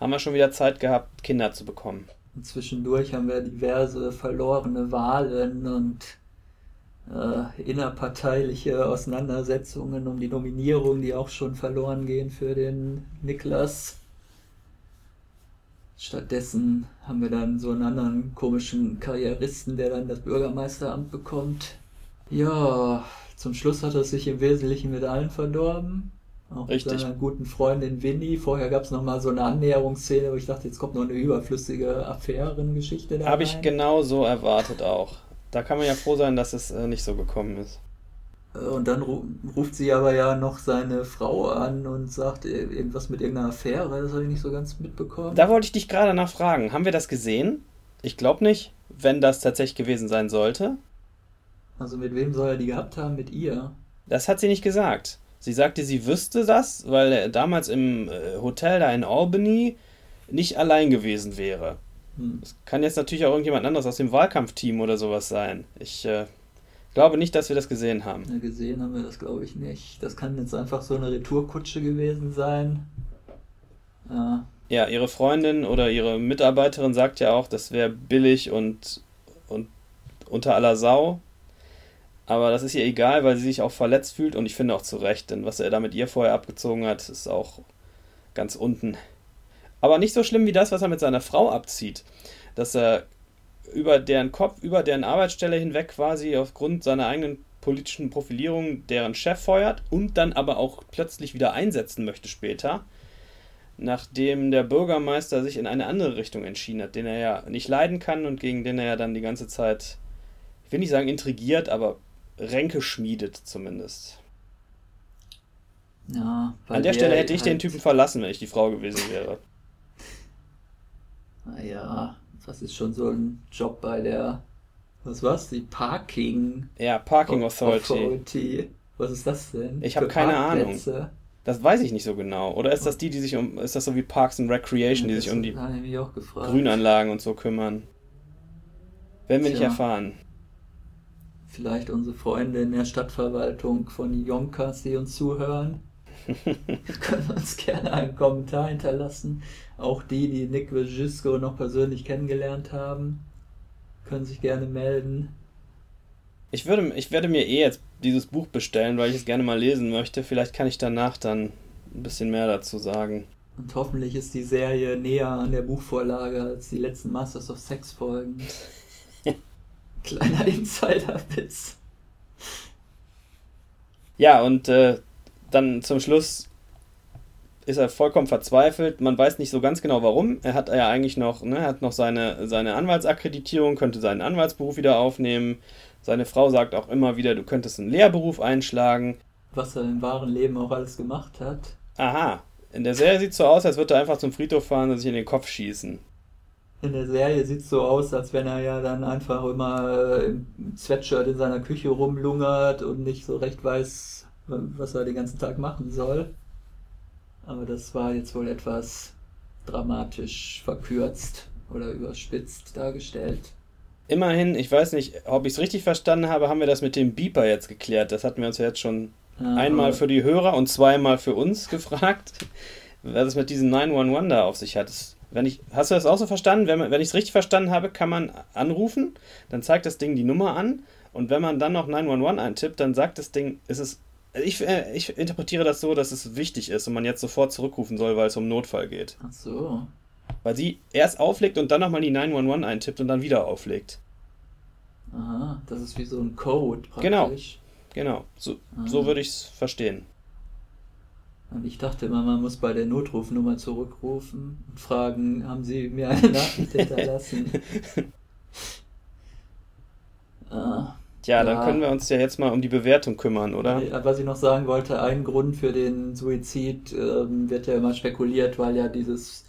S2: haben wir schon wieder Zeit gehabt, Kinder zu bekommen.
S1: Und zwischendurch haben wir diverse verlorene Wahlen und äh, innerparteiliche Auseinandersetzungen um die Nominierung, die auch schon verloren gehen für den Niklas. Stattdessen haben wir dann so einen anderen komischen Karrieristen, der dann das Bürgermeisteramt bekommt. Ja, zum Schluss hat er sich im Wesentlichen mit allen verdorben. Auch Richtig. mit seiner guten Freundin Winnie. Vorher gab es nochmal so eine Annäherungsszene, wo ich dachte, jetzt kommt noch eine überflüssige Affärengeschichte
S2: da. Habe ich genau so erwartet auch. Da kann man ja froh sein, dass es äh, nicht so gekommen ist.
S1: Äh, und dann ruft sie aber ja noch seine Frau an und sagt irgendwas mit irgendeiner Affäre. Das habe ich nicht so ganz mitbekommen.
S2: Da wollte ich dich gerade nachfragen. Haben wir das gesehen? Ich glaube nicht, wenn das tatsächlich gewesen sein sollte.
S1: Also mit wem soll er die gehabt haben? Mit ihr?
S2: Das hat sie nicht gesagt. Sie sagte, sie wüsste das, weil er damals im äh, Hotel da in Albany nicht allein gewesen wäre. Hm. Es hm. kann jetzt natürlich auch irgendjemand anderes aus dem Wahlkampfteam oder sowas sein. Ich äh, glaube nicht, dass wir das gesehen haben.
S1: Ja, gesehen haben wir das, glaube ich, nicht. Das kann jetzt einfach so eine Retourkutsche gewesen sein.
S2: Ja. ja, ihre Freundin oder ihre Mitarbeiterin sagt ja auch, das wäre billig und, und unter aller Sau. Aber das ist ihr egal, weil sie sich auch verletzt fühlt und ich finde auch zu Recht, denn was er da mit ihr vorher abgezogen hat, ist auch ganz unten. Aber nicht so schlimm wie das, was er mit seiner Frau abzieht. Dass er über deren Kopf, über deren Arbeitsstelle hinweg quasi aufgrund seiner eigenen politischen Profilierung deren Chef feuert und dann aber auch plötzlich wieder einsetzen möchte später, nachdem der Bürgermeister sich in eine andere Richtung entschieden hat, den er ja nicht leiden kann und gegen den er ja dann die ganze Zeit, ich will nicht sagen intrigiert, aber Ränke schmiedet zumindest. Ja, An der Stelle hätte ich halt den Typen verlassen, wenn ich die Frau gewesen wäre.
S1: Naja, das ist schon so ein Job bei der, was war's, die Parking...
S2: Ja, Parking Authority. Authority.
S1: Was ist das denn?
S2: Ich habe keine Ahnung. Das weiß ich nicht so genau. Oder ist das die, die sich um, ist das so wie Parks and Recreation, ja, die sich um die Grünanlagen und so kümmern? Werden wir Tja. nicht erfahren
S1: vielleicht unsere Freunde in der Stadtverwaltung von Yonkers, die uns zuhören, können uns gerne einen Kommentar hinterlassen. Auch die, die Nick Vajisko noch persönlich kennengelernt haben, können sich gerne melden.
S2: Ich, würde, ich werde mir eh jetzt dieses Buch bestellen, weil ich es gerne mal lesen möchte. Vielleicht kann ich danach dann ein bisschen mehr dazu sagen.
S1: Und hoffentlich ist die Serie näher an der Buchvorlage als die letzten Masters of Sex Folgen. Kleiner Insider-Witz.
S2: Ja, und äh, dann zum Schluss ist er vollkommen verzweifelt. Man weiß nicht so ganz genau warum. Er hat ja eigentlich noch, ne, hat noch seine, seine Anwaltsakkreditierung, könnte seinen Anwaltsberuf wieder aufnehmen. Seine Frau sagt auch immer wieder, du könntest einen Lehrberuf einschlagen.
S1: Was er im wahren Leben auch alles gemacht hat.
S2: Aha. In der Serie sieht es so aus, als würde er einfach zum Friedhof fahren und sich in den Kopf schießen.
S1: In der Serie sieht es so aus, als wenn er ja dann einfach immer äh, im Sweatshirt in seiner Küche rumlungert und nicht so recht weiß, was er den ganzen Tag machen soll. Aber das war jetzt wohl etwas dramatisch verkürzt oder überspitzt dargestellt.
S2: Immerhin, ich weiß nicht, ob ich es richtig verstanden habe, haben wir das mit dem Beeper jetzt geklärt. Das hatten wir uns ja jetzt schon ja, einmal für die Hörer und zweimal für uns gefragt, was es mit diesem 911 da auf sich hat. Das, wenn ich, hast du das auch so verstanden? Wenn, wenn ich es richtig verstanden habe, kann man anrufen, dann zeigt das Ding die Nummer an und wenn man dann noch 911 eintippt, dann sagt das Ding, ist es ich, äh, ich interpretiere das so, dass es wichtig ist und man jetzt sofort zurückrufen soll, weil es um Notfall geht.
S1: Ach so.
S2: Weil sie erst auflegt und dann nochmal die 911 eintippt und dann wieder auflegt.
S1: Aha, das ist wie so ein Code
S2: praktisch. Genau, genau. So, so würde ich es verstehen.
S1: Und ich dachte immer, man muss bei der Notrufnummer zurückrufen und fragen, haben Sie mir eine Nachricht hinterlassen?
S2: ah. Tja, dann können wir uns ja jetzt mal um die Bewertung kümmern, oder?
S1: Was ich noch sagen wollte, ein Grund für den Suizid ähm, wird ja immer spekuliert, weil ja dieses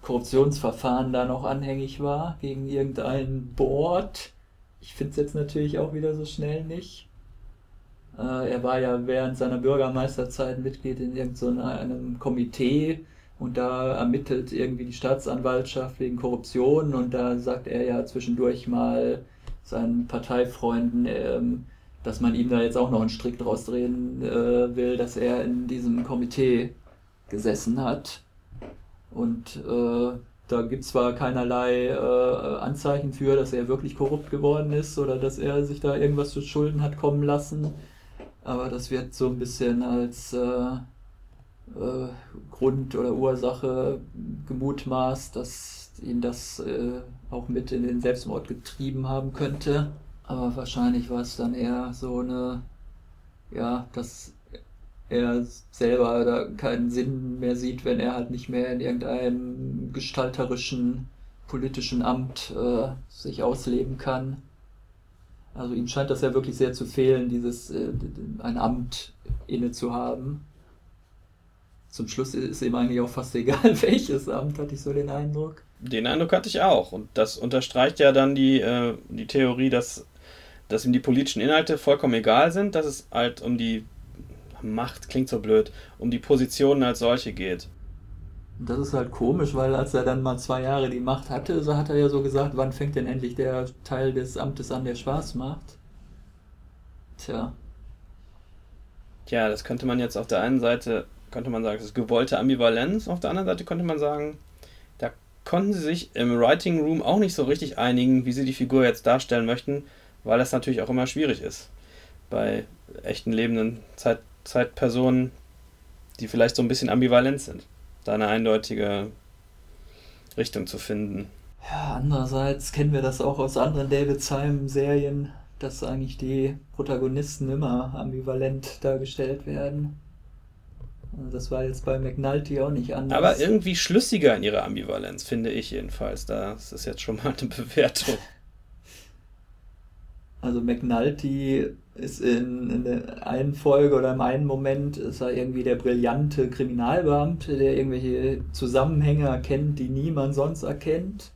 S1: Korruptionsverfahren da noch anhängig war gegen irgendein Board. Ich finde es jetzt natürlich auch wieder so schnell nicht. Äh, er war ja während seiner Bürgermeisterzeit Mitglied in irgendeinem Komitee und da ermittelt irgendwie die Staatsanwaltschaft wegen Korruption und da sagt er ja zwischendurch mal, seinen Parteifreunden, ähm, dass man ihm da jetzt auch noch einen Strick draus drehen äh, will, dass er in diesem Komitee gesessen hat. Und äh, da gibt es zwar keinerlei äh, Anzeichen für, dass er wirklich korrupt geworden ist oder dass er sich da irgendwas zu Schulden hat kommen lassen, aber das wird so ein bisschen als äh, äh, Grund oder Ursache gemutmaßt, dass ihn das äh, auch mit in den Selbstmord getrieben haben könnte. Aber wahrscheinlich war es dann eher so eine, ja, dass er selber da keinen Sinn mehr sieht, wenn er halt nicht mehr in irgendeinem gestalterischen politischen Amt äh, sich ausleben kann. Also ihm scheint das ja wirklich sehr zu fehlen, dieses äh, ein Amt inne zu haben. Zum Schluss ist ihm eigentlich auch fast egal, welches Amt, hatte ich so den Eindruck.
S2: Den Eindruck hatte ich auch. Und das unterstreicht ja dann die, äh, die Theorie, dass, dass ihm die politischen Inhalte vollkommen egal sind, dass es halt um die Macht, klingt so blöd, um die Positionen als solche geht.
S1: Das ist halt komisch, weil als er dann mal zwei Jahre die Macht hatte, so hat er ja so gesagt, wann fängt denn endlich der Teil des Amtes an, der Spaß macht? Tja.
S2: Tja, das könnte man jetzt auf der einen Seite, könnte man sagen, das ist gewollte Ambivalenz, auf der anderen Seite könnte man sagen, konnten sie sich im Writing Room auch nicht so richtig einigen, wie sie die Figur jetzt darstellen möchten, weil das natürlich auch immer schwierig ist. Bei echten lebenden Zeit Zeitpersonen, die vielleicht so ein bisschen ambivalent sind, da eine eindeutige Richtung zu finden.
S1: Ja, andererseits kennen wir das auch aus anderen David Simon-Serien, dass eigentlich die Protagonisten immer ambivalent dargestellt werden. Das war jetzt bei McNulty auch nicht anders.
S2: Aber irgendwie schlüssiger in ihrer Ambivalenz, finde ich jedenfalls. Das ist jetzt schon mal eine Bewertung.
S1: Also McNulty ist in, in der einen Folge oder im einen Moment ist er irgendwie der brillante Kriminalbeamte, der irgendwelche Zusammenhänge erkennt, die niemand sonst erkennt.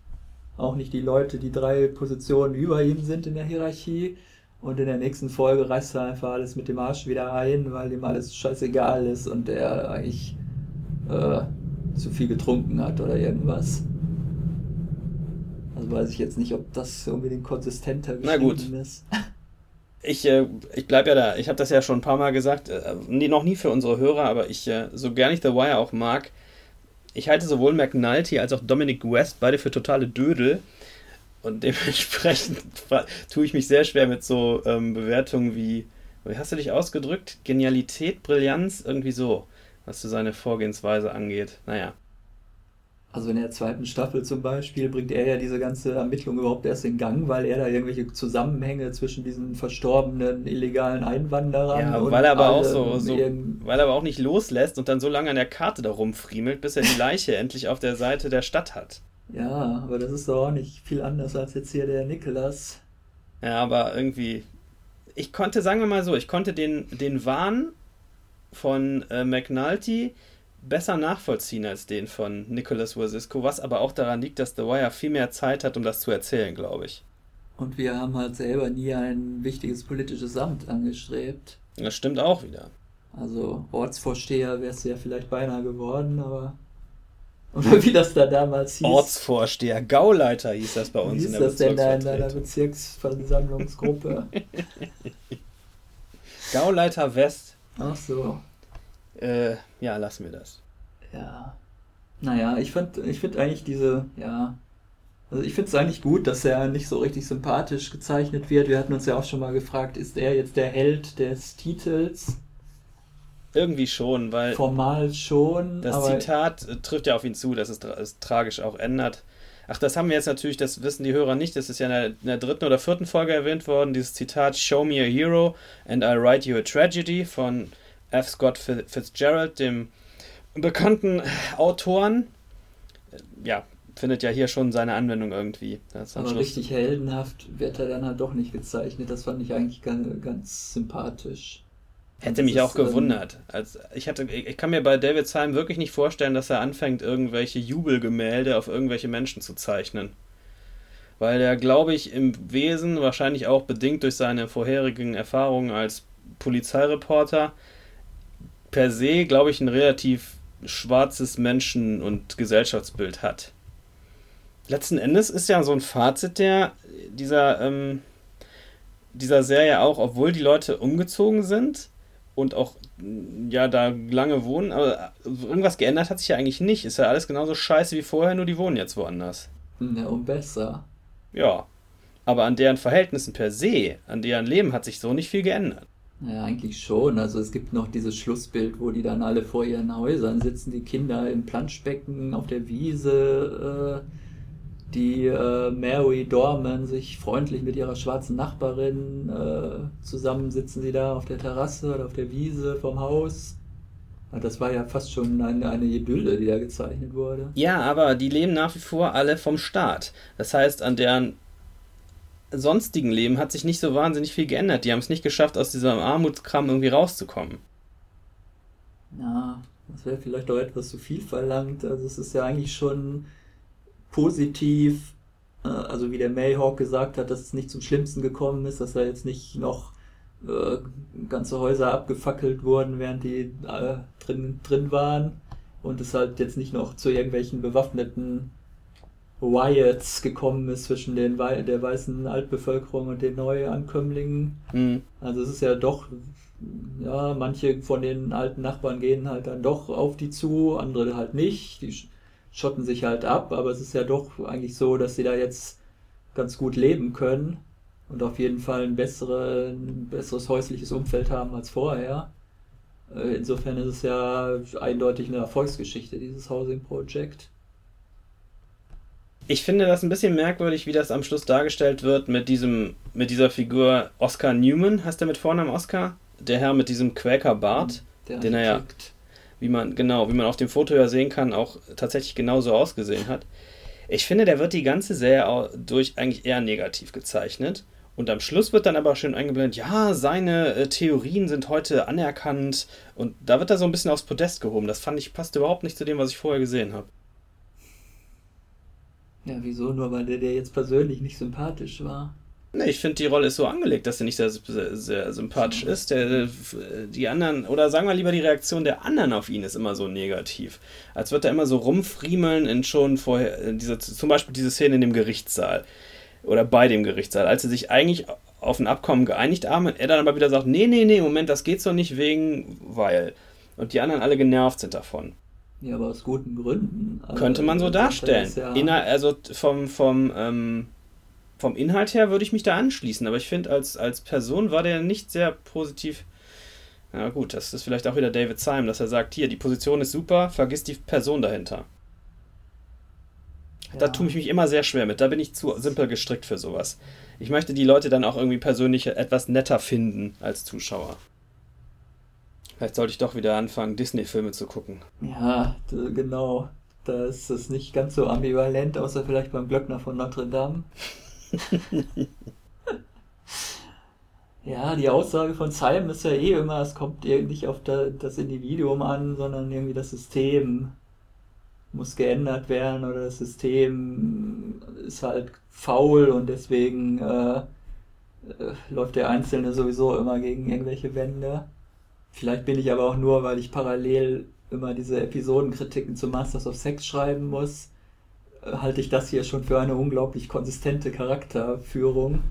S1: Auch nicht die Leute, die drei Positionen über ihm sind in der Hierarchie. Und in der nächsten Folge reißt er einfach alles mit dem Arsch wieder ein, weil ihm alles scheißegal ist und er eigentlich äh, zu viel getrunken hat oder irgendwas. Also weiß ich jetzt nicht, ob das unbedingt konsistenter
S2: Na gut. ist. Ich, äh, ich bleibe ja da. Ich habe das ja schon ein paar Mal gesagt. Äh, nee, noch nie für unsere Hörer, aber ich, äh, so gern ich The Wire auch mag, ich halte sowohl McNulty als auch Dominic West beide für totale Dödel. Und dementsprechend tue ich mich sehr schwer mit so ähm, Bewertungen wie, wie hast du dich ausgedrückt? Genialität, Brillanz, irgendwie so, was so seine Vorgehensweise angeht. Naja.
S1: Also in der zweiten Staffel zum Beispiel bringt er ja diese ganze Ermittlung überhaupt erst in Gang, weil er da irgendwelche Zusammenhänge zwischen diesen verstorbenen illegalen Einwanderern
S2: ja, und weil er aber auch so, so weil er aber auch nicht loslässt und dann so lange an der Karte da rumfriemelt, bis er die Leiche endlich auf der Seite der Stadt hat.
S1: Ja, aber das ist doch auch nicht viel anders als jetzt hier der Nikolas.
S2: Ja, aber irgendwie. Ich konnte, sagen wir mal so, ich konnte den, den Wahn von äh, McNulty, besser nachvollziehen als den von Nicholas Wazisko, was aber auch daran liegt, dass The Wire viel mehr Zeit hat, um das zu erzählen, glaube ich.
S1: Und wir haben halt selber nie ein wichtiges politisches Amt angestrebt.
S2: Das stimmt auch wieder.
S1: Also Ortsvorsteher wärst du ja vielleicht beinahe geworden, aber. Oder wie das da damals
S2: hieß. Ortsvorsteher, Gauleiter hieß das bei uns
S1: wie in der das denn da in deiner Bezirksversammlungsgruppe?
S2: Gauleiter West.
S1: Ach so.
S2: Äh, ja, lassen wir das.
S1: Ja. Naja, ich fand, ich finde eigentlich diese, ja, also ich finde es eigentlich gut, dass er nicht so richtig sympathisch gezeichnet wird. Wir hatten uns ja auch schon mal gefragt, ist er jetzt der Held des Titels?
S2: Irgendwie schon, weil.
S1: Formal schon.
S2: Das Zitat äh, trifft ja auf ihn zu, dass es, es, tragisch auch ändert. Ach, das haben wir jetzt natürlich, das wissen die Hörer nicht, das ist ja in der, in der, dritten oder vierten Folge erwähnt worden, dieses Zitat Show me a hero and I'll write you a tragedy von F. Scott Fitzgerald, dem bekannten Autoren. Ja, findet ja hier schon seine Anwendung irgendwie.
S1: Aber Schluss. richtig heldenhaft wird er dann halt doch nicht gezeichnet. Das fand ich eigentlich ganz, sympathisch.
S2: Hätte mich auch ähm, gewundert. Also ich, hatte, ich kann mir bei David Syme wirklich nicht vorstellen, dass er anfängt, irgendwelche Jubelgemälde auf irgendwelche Menschen zu zeichnen. Weil er, glaube ich, im Wesen, wahrscheinlich auch bedingt durch seine vorherigen Erfahrungen als Polizeireporter, per se, glaube ich, ein relativ schwarzes Menschen- und Gesellschaftsbild hat letzten Endes ist ja so ein Fazit der, dieser, ähm, dieser Serie auch, obwohl die Leute umgezogen sind und auch ja da lange wohnen, aber irgendwas geändert hat sich ja eigentlich nicht. Ist ja alles genauso scheiße wie vorher, nur die wohnen jetzt woanders.
S1: Ja, und besser.
S2: Ja. Aber an deren Verhältnissen per se, an deren Leben hat sich so nicht viel geändert.
S1: Ja, eigentlich schon. Also es gibt noch dieses Schlussbild, wo die dann alle vor ihren Häusern sitzen, die Kinder im Planschbecken auf der Wiese. Äh die äh, Mary Dorman sich freundlich mit ihrer schwarzen Nachbarin äh, zusammen sitzen sie da auf der Terrasse oder auf der Wiese vom Haus. Das war ja fast schon eine, eine Idylle, die da gezeichnet wurde.
S2: Ja, aber die leben nach wie vor alle vom Staat. Das heißt, an deren sonstigen Leben hat sich nicht so wahnsinnig viel geändert. Die haben es nicht geschafft, aus diesem Armutskram irgendwie rauszukommen.
S1: Ja, das wäre vielleicht auch etwas zu viel verlangt. Also es ist ja eigentlich schon positiv, äh, also wie der Mayhawk gesagt hat, dass es nicht zum Schlimmsten gekommen ist, dass da jetzt nicht noch äh, ganze Häuser abgefackelt wurden, während die äh, drin, drin waren und es halt jetzt nicht noch zu irgendwelchen bewaffneten Riots gekommen ist zwischen den der weißen Altbevölkerung und den Neuankömmlingen. Mhm. Also es ist ja doch, ja, manche von den alten Nachbarn gehen halt dann doch auf die zu, andere halt nicht. Die schotten sich halt ab, aber es ist ja doch eigentlich so, dass sie da jetzt ganz gut leben können und auf jeden Fall ein, bessere, ein besseres häusliches Umfeld haben als vorher. Äh, insofern ist es ja eindeutig eine Erfolgsgeschichte, dieses Housing Project.
S2: Ich finde das ein bisschen merkwürdig, wie das am Schluss dargestellt wird mit diesem, mit dieser Figur Oscar Newman, heißt der mit Vornamen Oscar? Der Herr mit diesem Quäker-Bart, den er ja wie man, genau, wie man auf dem Foto ja sehen kann, auch tatsächlich genauso ausgesehen hat. Ich finde, der wird die ganze Serie durch eigentlich eher negativ gezeichnet. Und am Schluss wird dann aber schön eingeblendet, ja, seine äh, Theorien sind heute anerkannt. Und da wird er so ein bisschen aufs Podest gehoben. Das fand ich, passt überhaupt nicht zu dem, was ich vorher gesehen habe.
S1: Ja, wieso? Nur weil der, der jetzt persönlich nicht sympathisch war.
S2: Nee, ich finde, die Rolle ist so angelegt, dass sie nicht sehr, sehr, sehr sympathisch ist. Der, die anderen, oder sagen wir lieber, die Reaktion der anderen auf ihn ist immer so negativ. Als wird er immer so rumfriemeln in schon vorher, diese, zum Beispiel diese Szene in dem Gerichtssaal. Oder bei dem Gerichtssaal, als sie sich eigentlich auf ein Abkommen geeinigt haben, er dann aber wieder sagt, nee, nee, nee, Moment, das geht so nicht wegen, weil. Und die anderen alle genervt sind davon.
S1: Ja, aber aus guten Gründen.
S2: Könnte man so darstellen. Ja Inner, also vom, vom, ähm, vom Inhalt her würde ich mich da anschließen, aber ich finde, als, als Person war der nicht sehr positiv. Ja, gut, das ist vielleicht auch wieder David Syme, dass er sagt: Hier, die Position ist super, vergiss die Person dahinter. Ja. Da tue ich mich immer sehr schwer mit. Da bin ich zu simpel gestrickt für sowas. Ich möchte die Leute dann auch irgendwie persönlich etwas netter finden als Zuschauer. Vielleicht sollte ich doch wieder anfangen, Disney-Filme zu gucken.
S1: Ja, genau. Da ist es nicht ganz so ambivalent, außer vielleicht beim Glöckner von Notre Dame. Ja, die Aussage von Simon ist ja eh immer, es kommt nicht auf das Individuum an, sondern irgendwie das System muss geändert werden oder das System ist halt faul und deswegen äh, äh, läuft der Einzelne sowieso immer gegen irgendwelche Wände. Vielleicht bin ich aber auch nur, weil ich parallel immer diese Episodenkritiken zu Masters of Sex schreiben muss, äh, halte ich das hier schon für eine unglaublich konsistente Charakterführung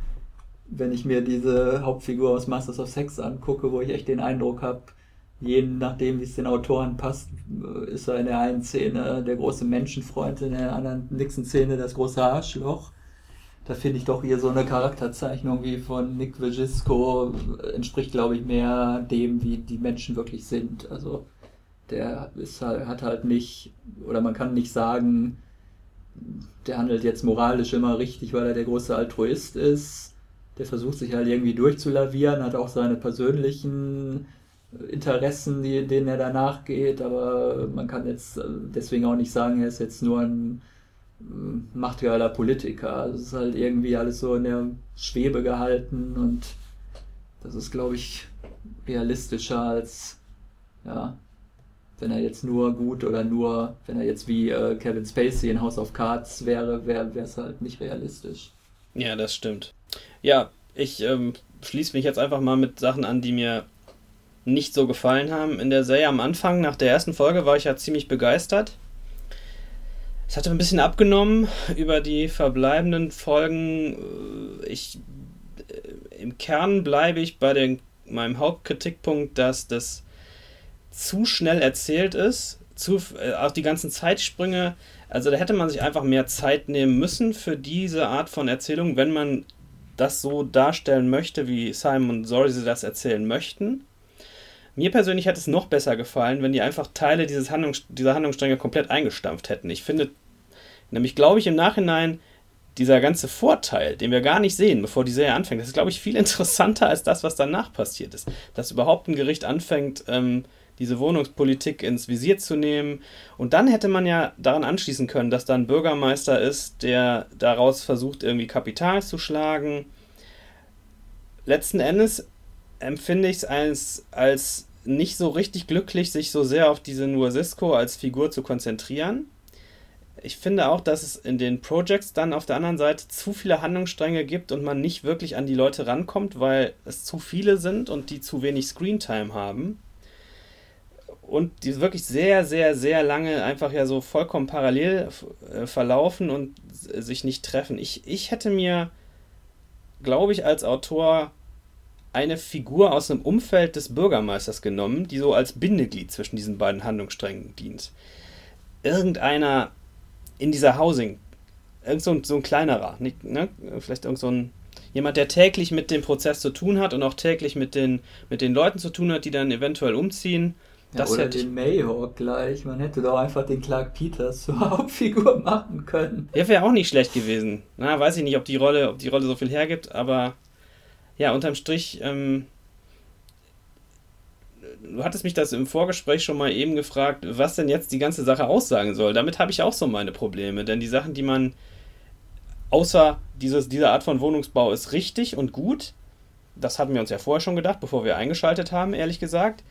S1: wenn ich mir diese Hauptfigur aus Masters of Sex angucke, wo ich echt den Eindruck habe, je nachdem, wie es den Autoren passt, ist er in der einen Szene der große Menschenfreund, in der anderen nächsten Szene das große Arschloch. Da finde ich doch hier so eine Charakterzeichnung wie von Nick Vagisco entspricht, glaube ich, mehr dem, wie die Menschen wirklich sind. Also der ist halt, hat halt nicht, oder man kann nicht sagen, der handelt jetzt moralisch immer richtig, weil er der große Altruist ist der versucht sich halt irgendwie durchzulavieren, hat auch seine persönlichen Interessen, die, denen er danach geht, aber man kann jetzt äh, deswegen auch nicht sagen, er ist jetzt nur ein äh, machtgeiler Politiker. Also es ist halt irgendwie alles so in der Schwebe gehalten und das ist, glaube ich, realistischer als, ja, wenn er jetzt nur gut oder nur, wenn er jetzt wie äh, Kevin Spacey in House of Cards wäre, wäre es halt nicht realistisch.
S2: Ja, das stimmt. Ja, ich ähm, schließe mich jetzt einfach mal mit Sachen an, die mir nicht so gefallen haben. In der Serie am Anfang, nach der ersten Folge, war ich ja ziemlich begeistert. Es hatte ein bisschen abgenommen über die verbleibenden Folgen. Ich, äh, Im Kern bleibe ich bei den, meinem Hauptkritikpunkt, dass das zu schnell erzählt ist. Zu, äh, auch die ganzen Zeitsprünge. Also da hätte man sich einfach mehr Zeit nehmen müssen für diese Art von Erzählung, wenn man das so darstellen möchte, wie Simon und Sorry das erzählen möchten. Mir persönlich hätte es noch besser gefallen, wenn die einfach Teile dieses Handlungs dieser Handlungsstränge komplett eingestampft hätten. Ich finde, nämlich glaube ich im Nachhinein, dieser ganze Vorteil, den wir gar nicht sehen, bevor die Serie anfängt, das ist, glaube ich, viel interessanter als das, was danach passiert ist. Dass überhaupt ein Gericht anfängt, ähm, diese Wohnungspolitik ins Visier zu nehmen. Und dann hätte man ja daran anschließen können, dass da ein Bürgermeister ist, der daraus versucht, irgendwie Kapital zu schlagen. Letzten Endes empfinde ich es als, als nicht so richtig glücklich, sich so sehr auf diese Nuasisco als Figur zu konzentrieren. Ich finde auch, dass es in den Projects dann auf der anderen Seite zu viele Handlungsstränge gibt und man nicht wirklich an die Leute rankommt, weil es zu viele sind und die zu wenig Screentime haben und die wirklich sehr, sehr, sehr lange einfach ja so vollkommen parallel äh, verlaufen und sich nicht treffen. Ich, ich hätte mir, glaube ich, als Autor eine Figur aus dem Umfeld des Bürgermeisters genommen, die so als Bindeglied zwischen diesen beiden Handlungssträngen dient. Irgendeiner in dieser Housing, irgend so ein, so ein kleinerer, nicht, ne? vielleicht irgend so ein jemand, der täglich mit dem Prozess zu tun hat und auch täglich mit den, mit den Leuten zu tun hat, die dann eventuell umziehen
S1: ja, das oder hätte den Mayhawk gleich. Man hätte doch einfach den Clark Peters zur Hauptfigur machen können.
S2: Der wäre auch nicht schlecht gewesen. Na, weiß ich nicht, ob die Rolle, ob die Rolle so viel hergibt, aber ja, unterm Strich, ähm, du hattest mich das im Vorgespräch schon mal eben gefragt, was denn jetzt die ganze Sache aussagen soll. Damit habe ich auch so meine Probleme, denn die Sachen, die man außer dieses, dieser Art von Wohnungsbau ist richtig und gut. Das hatten wir uns ja vorher schon gedacht, bevor wir eingeschaltet haben, ehrlich gesagt.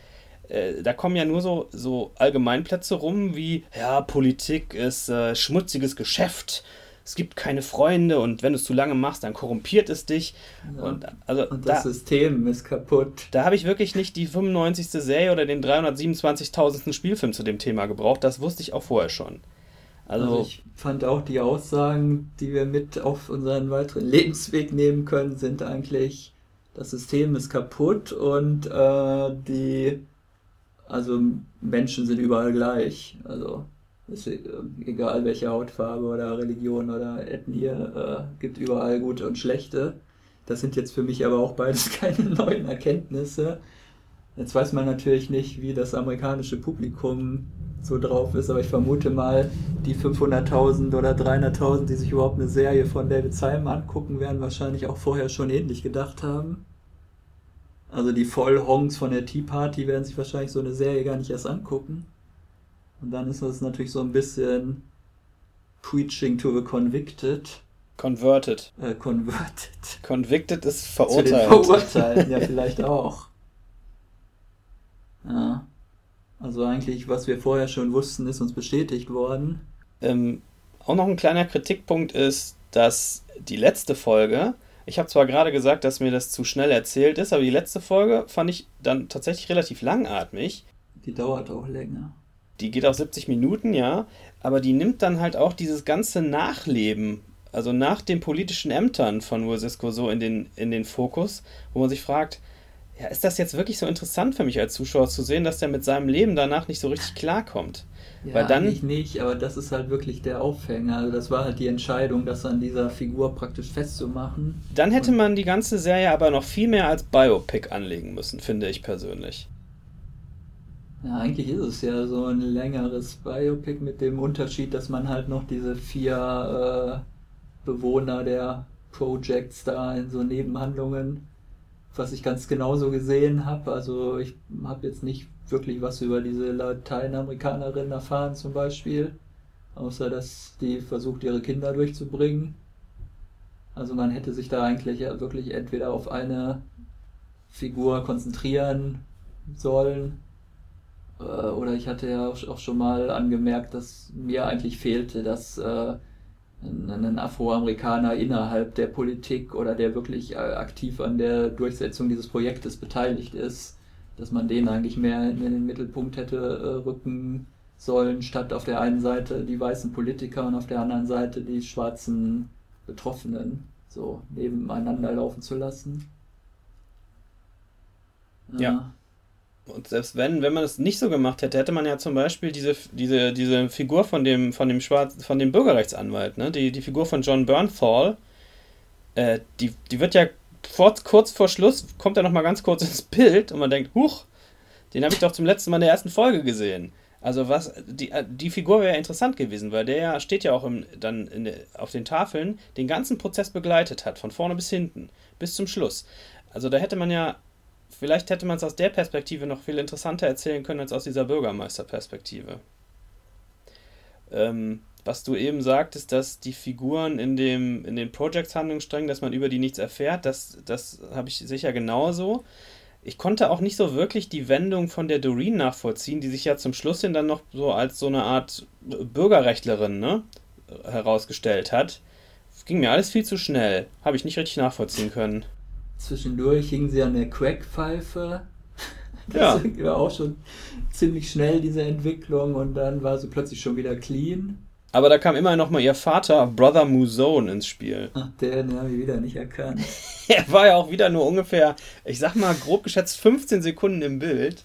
S2: Äh, da kommen ja nur so, so Allgemeinplätze rum wie, ja, Politik ist äh, schmutziges Geschäft, es gibt keine Freunde und wenn du es zu lange machst, dann korrumpiert es dich.
S1: Ja. Und, also, und das da, System ist kaputt.
S2: Da habe ich wirklich nicht die 95. Serie oder den 327.000. Spielfilm zu dem Thema gebraucht, das wusste ich auch vorher schon.
S1: Also, also, ich fand auch die Aussagen, die wir mit auf unseren weiteren Lebensweg nehmen können, sind eigentlich, das System ist kaputt und äh, die also Menschen sind überall gleich. Also ist egal welche Hautfarbe oder Religion oder Ethnie, äh, gibt überall gute und schlechte. Das sind jetzt für mich aber auch beides keine neuen Erkenntnisse. Jetzt weiß man natürlich nicht, wie das amerikanische Publikum so drauf ist, aber ich vermute mal, die 500.000 oder 300.000, die sich überhaupt eine Serie von David Simon angucken, werden wahrscheinlich auch vorher schon ähnlich gedacht haben. Also die Vollhongs von der Tea Party werden sich wahrscheinlich so eine Serie gar nicht erst angucken. Und dann ist das natürlich so ein bisschen Preaching to the Convicted.
S2: Converted.
S1: Äh, converted.
S2: Convicted ist verurteilt. Zu den
S1: Verurteilten ja vielleicht auch. Ja. Also eigentlich, was wir vorher schon wussten, ist uns bestätigt worden.
S2: Ähm, auch noch ein kleiner Kritikpunkt ist, dass die letzte Folge, ich habe zwar gerade gesagt, dass mir das zu schnell erzählt ist, aber die letzte Folge fand ich dann tatsächlich relativ langatmig.
S1: Die dauert auch länger.
S2: Die geht auch 70 Minuten, ja, aber die nimmt dann halt auch dieses ganze Nachleben, also nach den politischen Ämtern von Ursisco so in den, in den Fokus, wo man sich fragt, ja, ist das jetzt wirklich so interessant für mich als Zuschauer zu sehen, dass der mit seinem Leben danach nicht so richtig klarkommt?
S1: Ja, Weil dann, eigentlich nicht, aber das ist halt wirklich der Aufhänger. Also das war halt die Entscheidung, das an dieser Figur praktisch festzumachen.
S2: Dann hätte man die ganze Serie aber noch viel mehr als Biopic anlegen müssen, finde ich persönlich.
S1: Ja, eigentlich ist es ja so ein längeres Biopic mit dem Unterschied, dass man halt noch diese vier äh, Bewohner der Projects da in so Nebenhandlungen was ich ganz genauso gesehen habe. Also ich habe jetzt nicht wirklich was über diese Lateinamerikanerin erfahren zum Beispiel, außer dass die versucht, ihre Kinder durchzubringen. Also man hätte sich da eigentlich ja wirklich entweder auf eine Figur konzentrieren sollen, oder ich hatte ja auch schon mal angemerkt, dass mir eigentlich fehlte, dass äh, einen Afroamerikaner innerhalb der Politik oder der wirklich äh, aktiv an der Durchsetzung dieses Projektes beteiligt ist, dass man den eigentlich mehr in den Mittelpunkt hätte äh, rücken sollen, statt auf der einen Seite die weißen Politiker und auf der anderen Seite die schwarzen Betroffenen so nebeneinander laufen zu lassen.
S2: Ja. Und selbst wenn, wenn man es nicht so gemacht hätte, hätte man ja zum Beispiel diese, diese, diese Figur von dem, von dem Schwarz, von dem Bürgerrechtsanwalt, ne? die, die Figur von John Bernthal, äh, die, die wird ja vor, kurz vor Schluss, kommt er nochmal ganz kurz ins Bild und man denkt, huch, den habe ich doch zum letzten Mal in der ersten Folge gesehen. Also was, die, äh, die Figur wäre ja interessant gewesen, weil der ja steht ja auch im, dann in, auf den Tafeln, den ganzen Prozess begleitet hat, von vorne bis hinten, bis zum Schluss. Also da hätte man ja Vielleicht hätte man es aus der Perspektive noch viel interessanter erzählen können als aus dieser Bürgermeisterperspektive. Ähm, was du eben sagtest, dass die Figuren in, dem, in den Projects-Handlungssträngen, dass man über die nichts erfährt, das, das habe ich sicher genauso. Ich konnte auch nicht so wirklich die Wendung von der Doreen nachvollziehen, die sich ja zum Schluss hin dann noch so als so eine Art Bürgerrechtlerin ne, herausgestellt hat. Ging mir alles viel zu schnell. Habe ich nicht richtig nachvollziehen können.
S1: Zwischendurch hing sie an der Crackpfeife. Das ja. war auch schon ziemlich schnell, diese Entwicklung. Und dann war sie plötzlich schon wieder clean.
S2: Aber da kam immer noch mal ihr Vater, Brother Muzone, ins Spiel.
S1: Ach, der, den habe ich wieder nicht erkannt.
S2: er war ja auch wieder nur ungefähr, ich sag mal grob geschätzt, 15 Sekunden im Bild.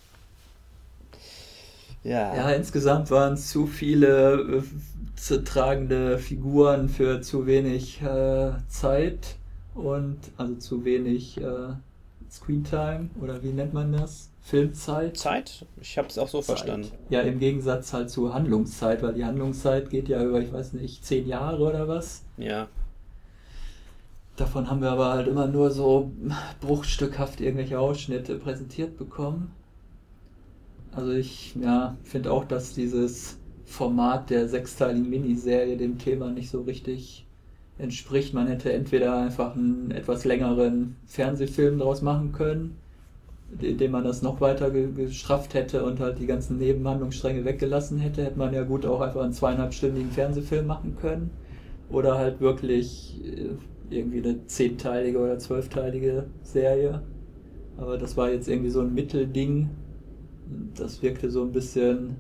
S1: Ja. Ja, insgesamt waren es zu viele äh, zu tragende Figuren für zu wenig äh, Zeit und also zu wenig äh, Screentime oder wie nennt man das? Filmzeit.
S2: Zeit? Ich habe es auch so Zeit. verstanden.
S1: Ja, im Gegensatz halt zur Handlungszeit, weil die Handlungszeit geht ja über, ich weiß nicht, zehn Jahre oder was.
S2: Ja.
S1: Davon haben wir aber halt immer nur so bruchstückhaft irgendwelche Ausschnitte präsentiert bekommen. Also ich ja, finde auch, dass dieses Format der sechsteiligen Miniserie dem Thema nicht so richtig entspricht. Man hätte entweder einfach einen etwas längeren Fernsehfilm daraus machen können, indem man das noch weiter gestrafft hätte und halt die ganzen Nebenhandlungsstränge weggelassen hätte, hätte man ja gut auch einfach einen zweieinhalbstündigen Fernsehfilm machen können. Oder halt wirklich äh, irgendwie eine zehnteilige oder zwölfteilige Serie. Aber das war jetzt irgendwie so ein Mittelding. Das wirkte so ein bisschen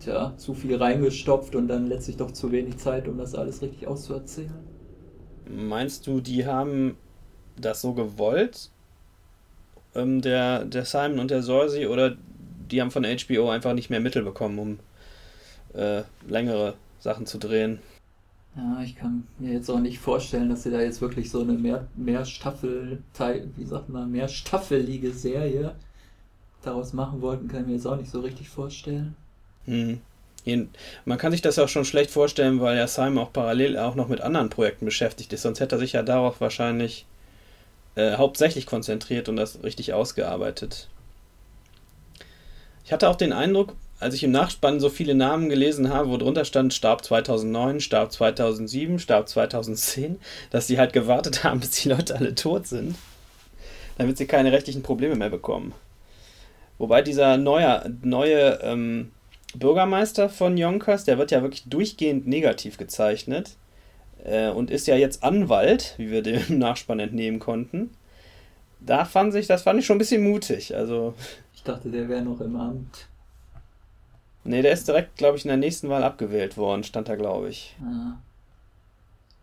S1: tja, zu viel reingestopft und dann letztlich doch zu wenig Zeit, um das alles richtig auszuerzählen.
S2: Meinst du, die haben das so gewollt, ähm, der, der Simon und der Sorsi, oder die haben von HBO einfach nicht mehr Mittel bekommen, um äh, längere Sachen zu drehen?
S1: Ja, ich kann mir jetzt auch nicht vorstellen, dass sie da jetzt wirklich so eine mehr, mehr Staffel, wie sagt man, mehr staffelige Serie daraus machen wollten, kann ich mir jetzt auch nicht so richtig vorstellen.
S2: Mhm. Man kann sich das auch schon schlecht vorstellen, weil ja Simon auch parallel auch noch mit anderen Projekten beschäftigt ist. Sonst hätte er sich ja darauf wahrscheinlich äh, hauptsächlich konzentriert und das richtig ausgearbeitet. Ich hatte auch den Eindruck, als ich im Nachspann so viele Namen gelesen habe, wo drunter stand, starb 2009, starb 2007, starb 2010, dass die halt gewartet haben, bis die Leute alle tot sind, damit sie keine rechtlichen Probleme mehr bekommen. Wobei dieser neue, neue ähm, Bürgermeister von Yonkers, der wird ja wirklich durchgehend negativ gezeichnet äh, und ist ja jetzt Anwalt, wie wir dem Nachspann entnehmen konnten. Da fand ich, das fand ich schon ein bisschen mutig. Also
S1: ich dachte, der wäre noch im Amt.
S2: Nee, der ist direkt, glaube ich, in der nächsten Wahl abgewählt worden, stand da, glaube ich.
S1: Ja.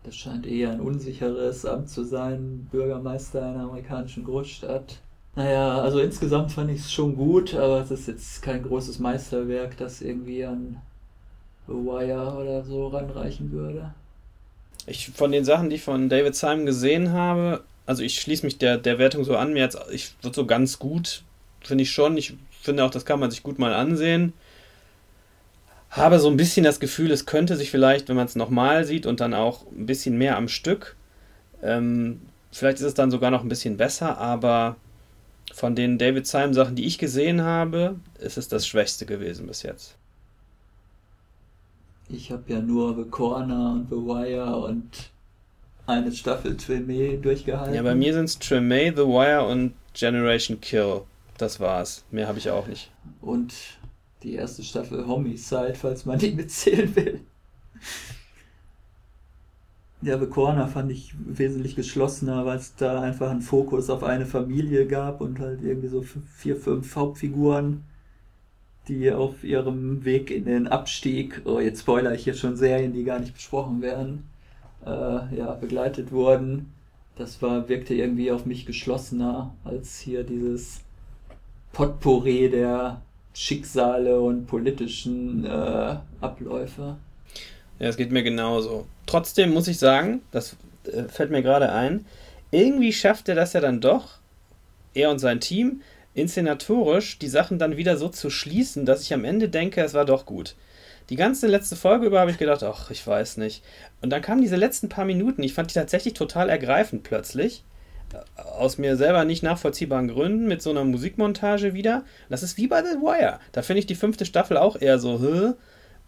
S1: Das scheint eher ein unsicheres Amt zu sein, Bürgermeister einer amerikanischen Großstadt. Naja, also insgesamt fand ich es schon gut, aber es ist jetzt kein großes Meisterwerk, das irgendwie an The Wire oder so ranreichen würde.
S2: Ich, von den Sachen, die ich von David Simon gesehen habe, also ich schließe mich der, der Wertung so an, mir jetzt, ich wird so ganz gut, finde ich schon. Ich finde auch, das kann man sich gut mal ansehen. Habe so ein bisschen das Gefühl, es könnte sich vielleicht, wenn man es nochmal sieht und dann auch ein bisschen mehr am Stück, ähm, vielleicht ist es dann sogar noch ein bisschen besser, aber von den David Simon Sachen, die ich gesehen habe, ist es das Schwächste gewesen bis jetzt.
S1: Ich habe ja nur The Corner und The Wire und eine Staffel Tremé durchgehalten.
S2: Ja, bei mir sind es Tremé, The Wire und Generation Kill. Das war's. Mehr habe ich auch nicht.
S1: Und die erste Staffel Homicide, falls man die mitzählen will. Ja, The Corner fand ich wesentlich geschlossener, weil es da einfach einen Fokus auf eine Familie gab und halt irgendwie so vier, fünf Hauptfiguren, die auf ihrem Weg in den Abstieg, oh, jetzt spoiler ich hier schon Serien, die gar nicht besprochen werden, äh, ja, begleitet wurden. Das war, wirkte irgendwie auf mich geschlossener als hier dieses Potpourri der Schicksale und politischen äh, Abläufe.
S2: Ja, es geht mir genauso. Trotzdem muss ich sagen, das äh, fällt mir gerade ein, irgendwie schafft er das ja dann doch, er und sein Team, inszenatorisch die Sachen dann wieder so zu schließen, dass ich am Ende denke, es war doch gut. Die ganze letzte Folge über habe ich gedacht, ach, ich weiß nicht. Und dann kamen diese letzten paar Minuten, ich fand die tatsächlich total ergreifend plötzlich. Äh, aus mir selber nicht nachvollziehbaren Gründen mit so einer Musikmontage wieder. Das ist wie bei The Wire. Da finde ich die fünfte Staffel auch eher so, Hö?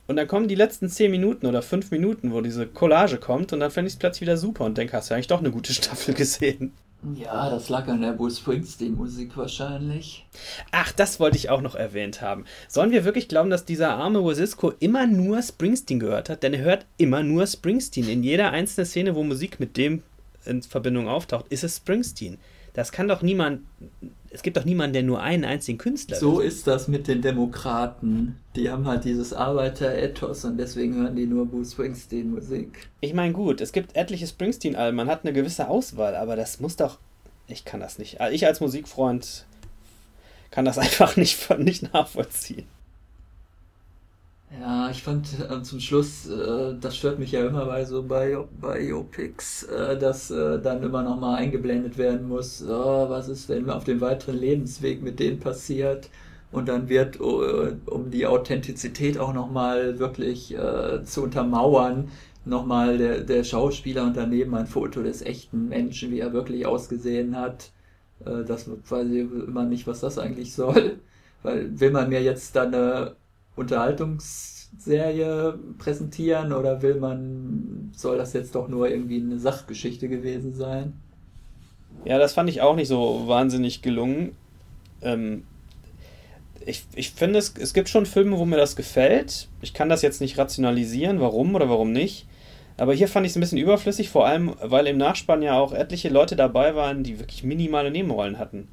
S2: Und dann kommen die letzten 10 Minuten oder 5 Minuten, wo diese Collage kommt und dann fände ich es plötzlich wieder super und denke, hast du eigentlich doch eine gute Staffel gesehen.
S1: Ja, das lag an der Bruce Springsteen-Musik wahrscheinlich.
S2: Ach, das wollte ich auch noch erwähnt haben. Sollen wir wirklich glauben, dass dieser arme Wasisco immer nur Springsteen gehört hat? Denn er hört immer nur Springsteen. In jeder einzelnen Szene, wo Musik mit dem in Verbindung auftaucht, ist es Springsteen. Das kann doch niemand. Es gibt doch niemanden, der nur einen einzigen Künstler
S1: So ist das mit den Demokraten. Die haben halt dieses Arbeiter-Ethos und deswegen hören die nur Bruce Springsteen-Musik.
S2: Ich meine, gut, es gibt etliche Springsteen-Alben, man hat eine gewisse Auswahl, aber das muss doch. Ich kann das nicht. Ich als Musikfreund kann das einfach nicht, nicht nachvollziehen.
S1: Ja, ich fand äh, zum Schluss, äh, das stört mich ja immer bei so bei Biopics, äh, dass äh, dann immer noch mal eingeblendet werden muss, oh, was ist denn auf dem weiteren Lebensweg mit denen passiert? Und dann wird, oh, um die Authentizität auch noch mal wirklich äh, zu untermauern, noch mal der, der Schauspieler und daneben ein Foto des echten Menschen, wie er wirklich ausgesehen hat. Äh, das weiß ich immer nicht, was das eigentlich soll. Weil will man mir jetzt dann eine Unterhaltungsserie präsentieren oder will man, soll das jetzt doch nur irgendwie eine Sachgeschichte gewesen sein?
S2: Ja, das fand ich auch nicht so wahnsinnig gelungen. Ähm, ich, ich finde, es, es gibt schon Filme, wo mir das gefällt. Ich kann das jetzt nicht rationalisieren, warum oder warum nicht. Aber hier fand ich es ein bisschen überflüssig, vor allem, weil im Nachspann ja auch etliche Leute dabei waren, die wirklich minimale Nebenrollen hatten.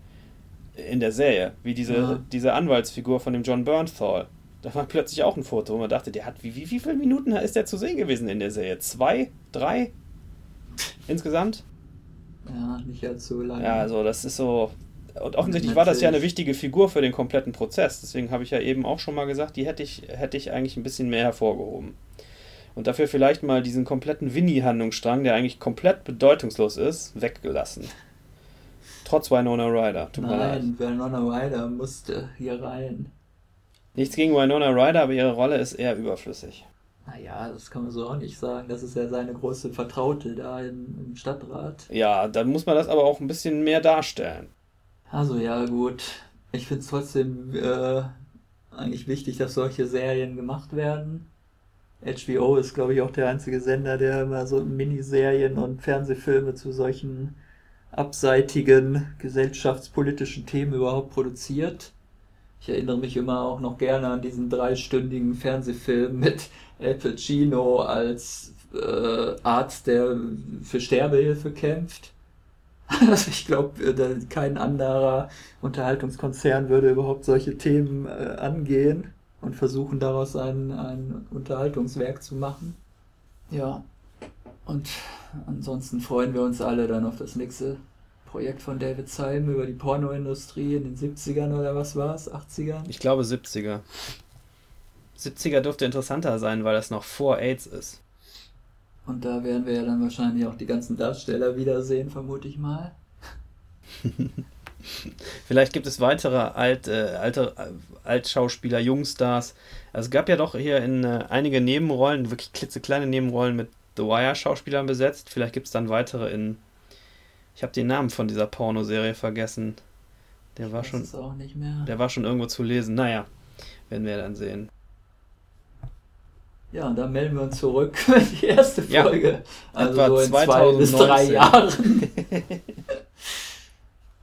S2: In der Serie. Wie diese, ja. diese Anwaltsfigur von dem John Bernthal. Da war plötzlich auch ein Foto, wo man dachte, der hat, wie, wie, wie viele Minuten ist der zu sehen gewesen in der Serie? Zwei? Drei? Insgesamt?
S1: Ja, nicht allzu lange.
S2: Ja, also das ist so. Und offensichtlich war das ja eine wichtige Figur für den kompletten Prozess. Deswegen habe ich ja eben auch schon mal gesagt, die hätte ich, hätte ich eigentlich ein bisschen mehr hervorgehoben. Und dafür vielleicht mal diesen kompletten Winnie-Handlungsstrang, der eigentlich komplett bedeutungslos ist, weggelassen. Trotz Winona Ryder.
S1: Tut Nein, Winona Ryder musste hier rein.
S2: Nichts gegen Winona Ryder, aber ihre Rolle ist eher überflüssig.
S1: Naja, das kann man so auch nicht sagen. Das ist ja seine große Vertraute da im, im Stadtrat.
S2: Ja, dann muss man das aber auch ein bisschen mehr darstellen.
S1: Also ja, gut. Ich finde es trotzdem äh, eigentlich wichtig, dass solche Serien gemacht werden. HBO ist, glaube ich, auch der einzige Sender, der immer so Miniserien und Fernsehfilme zu solchen abseitigen gesellschaftspolitischen Themen überhaupt produziert. Ich erinnere mich immer auch noch gerne an diesen dreistündigen Fernsehfilm mit Al Pacino als äh, Arzt, der für Sterbehilfe kämpft. Also ich glaube, äh, kein anderer Unterhaltungskonzern würde überhaupt solche Themen äh, angehen und versuchen daraus ein, ein Unterhaltungswerk zu machen. Ja, und ansonsten freuen wir uns alle dann auf das nächste Projekt von David Simon über die Pornoindustrie in den 70ern oder was war es? 80ern?
S2: Ich glaube 70er. 70er dürfte interessanter sein, weil das noch vor AIDS ist.
S1: Und da werden wir ja dann wahrscheinlich auch die ganzen Darsteller wiedersehen, vermute ich mal.
S2: Vielleicht gibt es weitere Alt, äh, alte äh, Altschauspieler, Jungstars. Also es gab ja doch hier in äh, einige Nebenrollen, wirklich klitzekleine Nebenrollen mit The Wire-Schauspielern besetzt. Vielleicht gibt es dann weitere in. Ich habe den Namen von dieser Pornoserie vergessen. Der war schon. Der war schon irgendwo zu lesen. Naja, werden wir dann sehen.
S1: Ja, und dann melden wir uns zurück für die erste Folge. Ja, also so in 2019. zwei bis drei Jahren.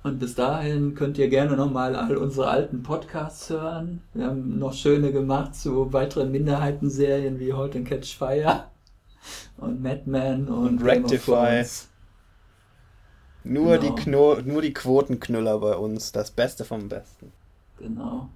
S1: und bis dahin könnt ihr gerne nochmal all unsere alten Podcasts hören. Wir haben noch schöne gemacht zu weiteren Minderheitenserien wie Halt and Catch Fire und Madman und, und Rectify.
S2: Nur, genau. die nur die Quotenknüller bei uns, das Beste vom Besten.
S1: Genau.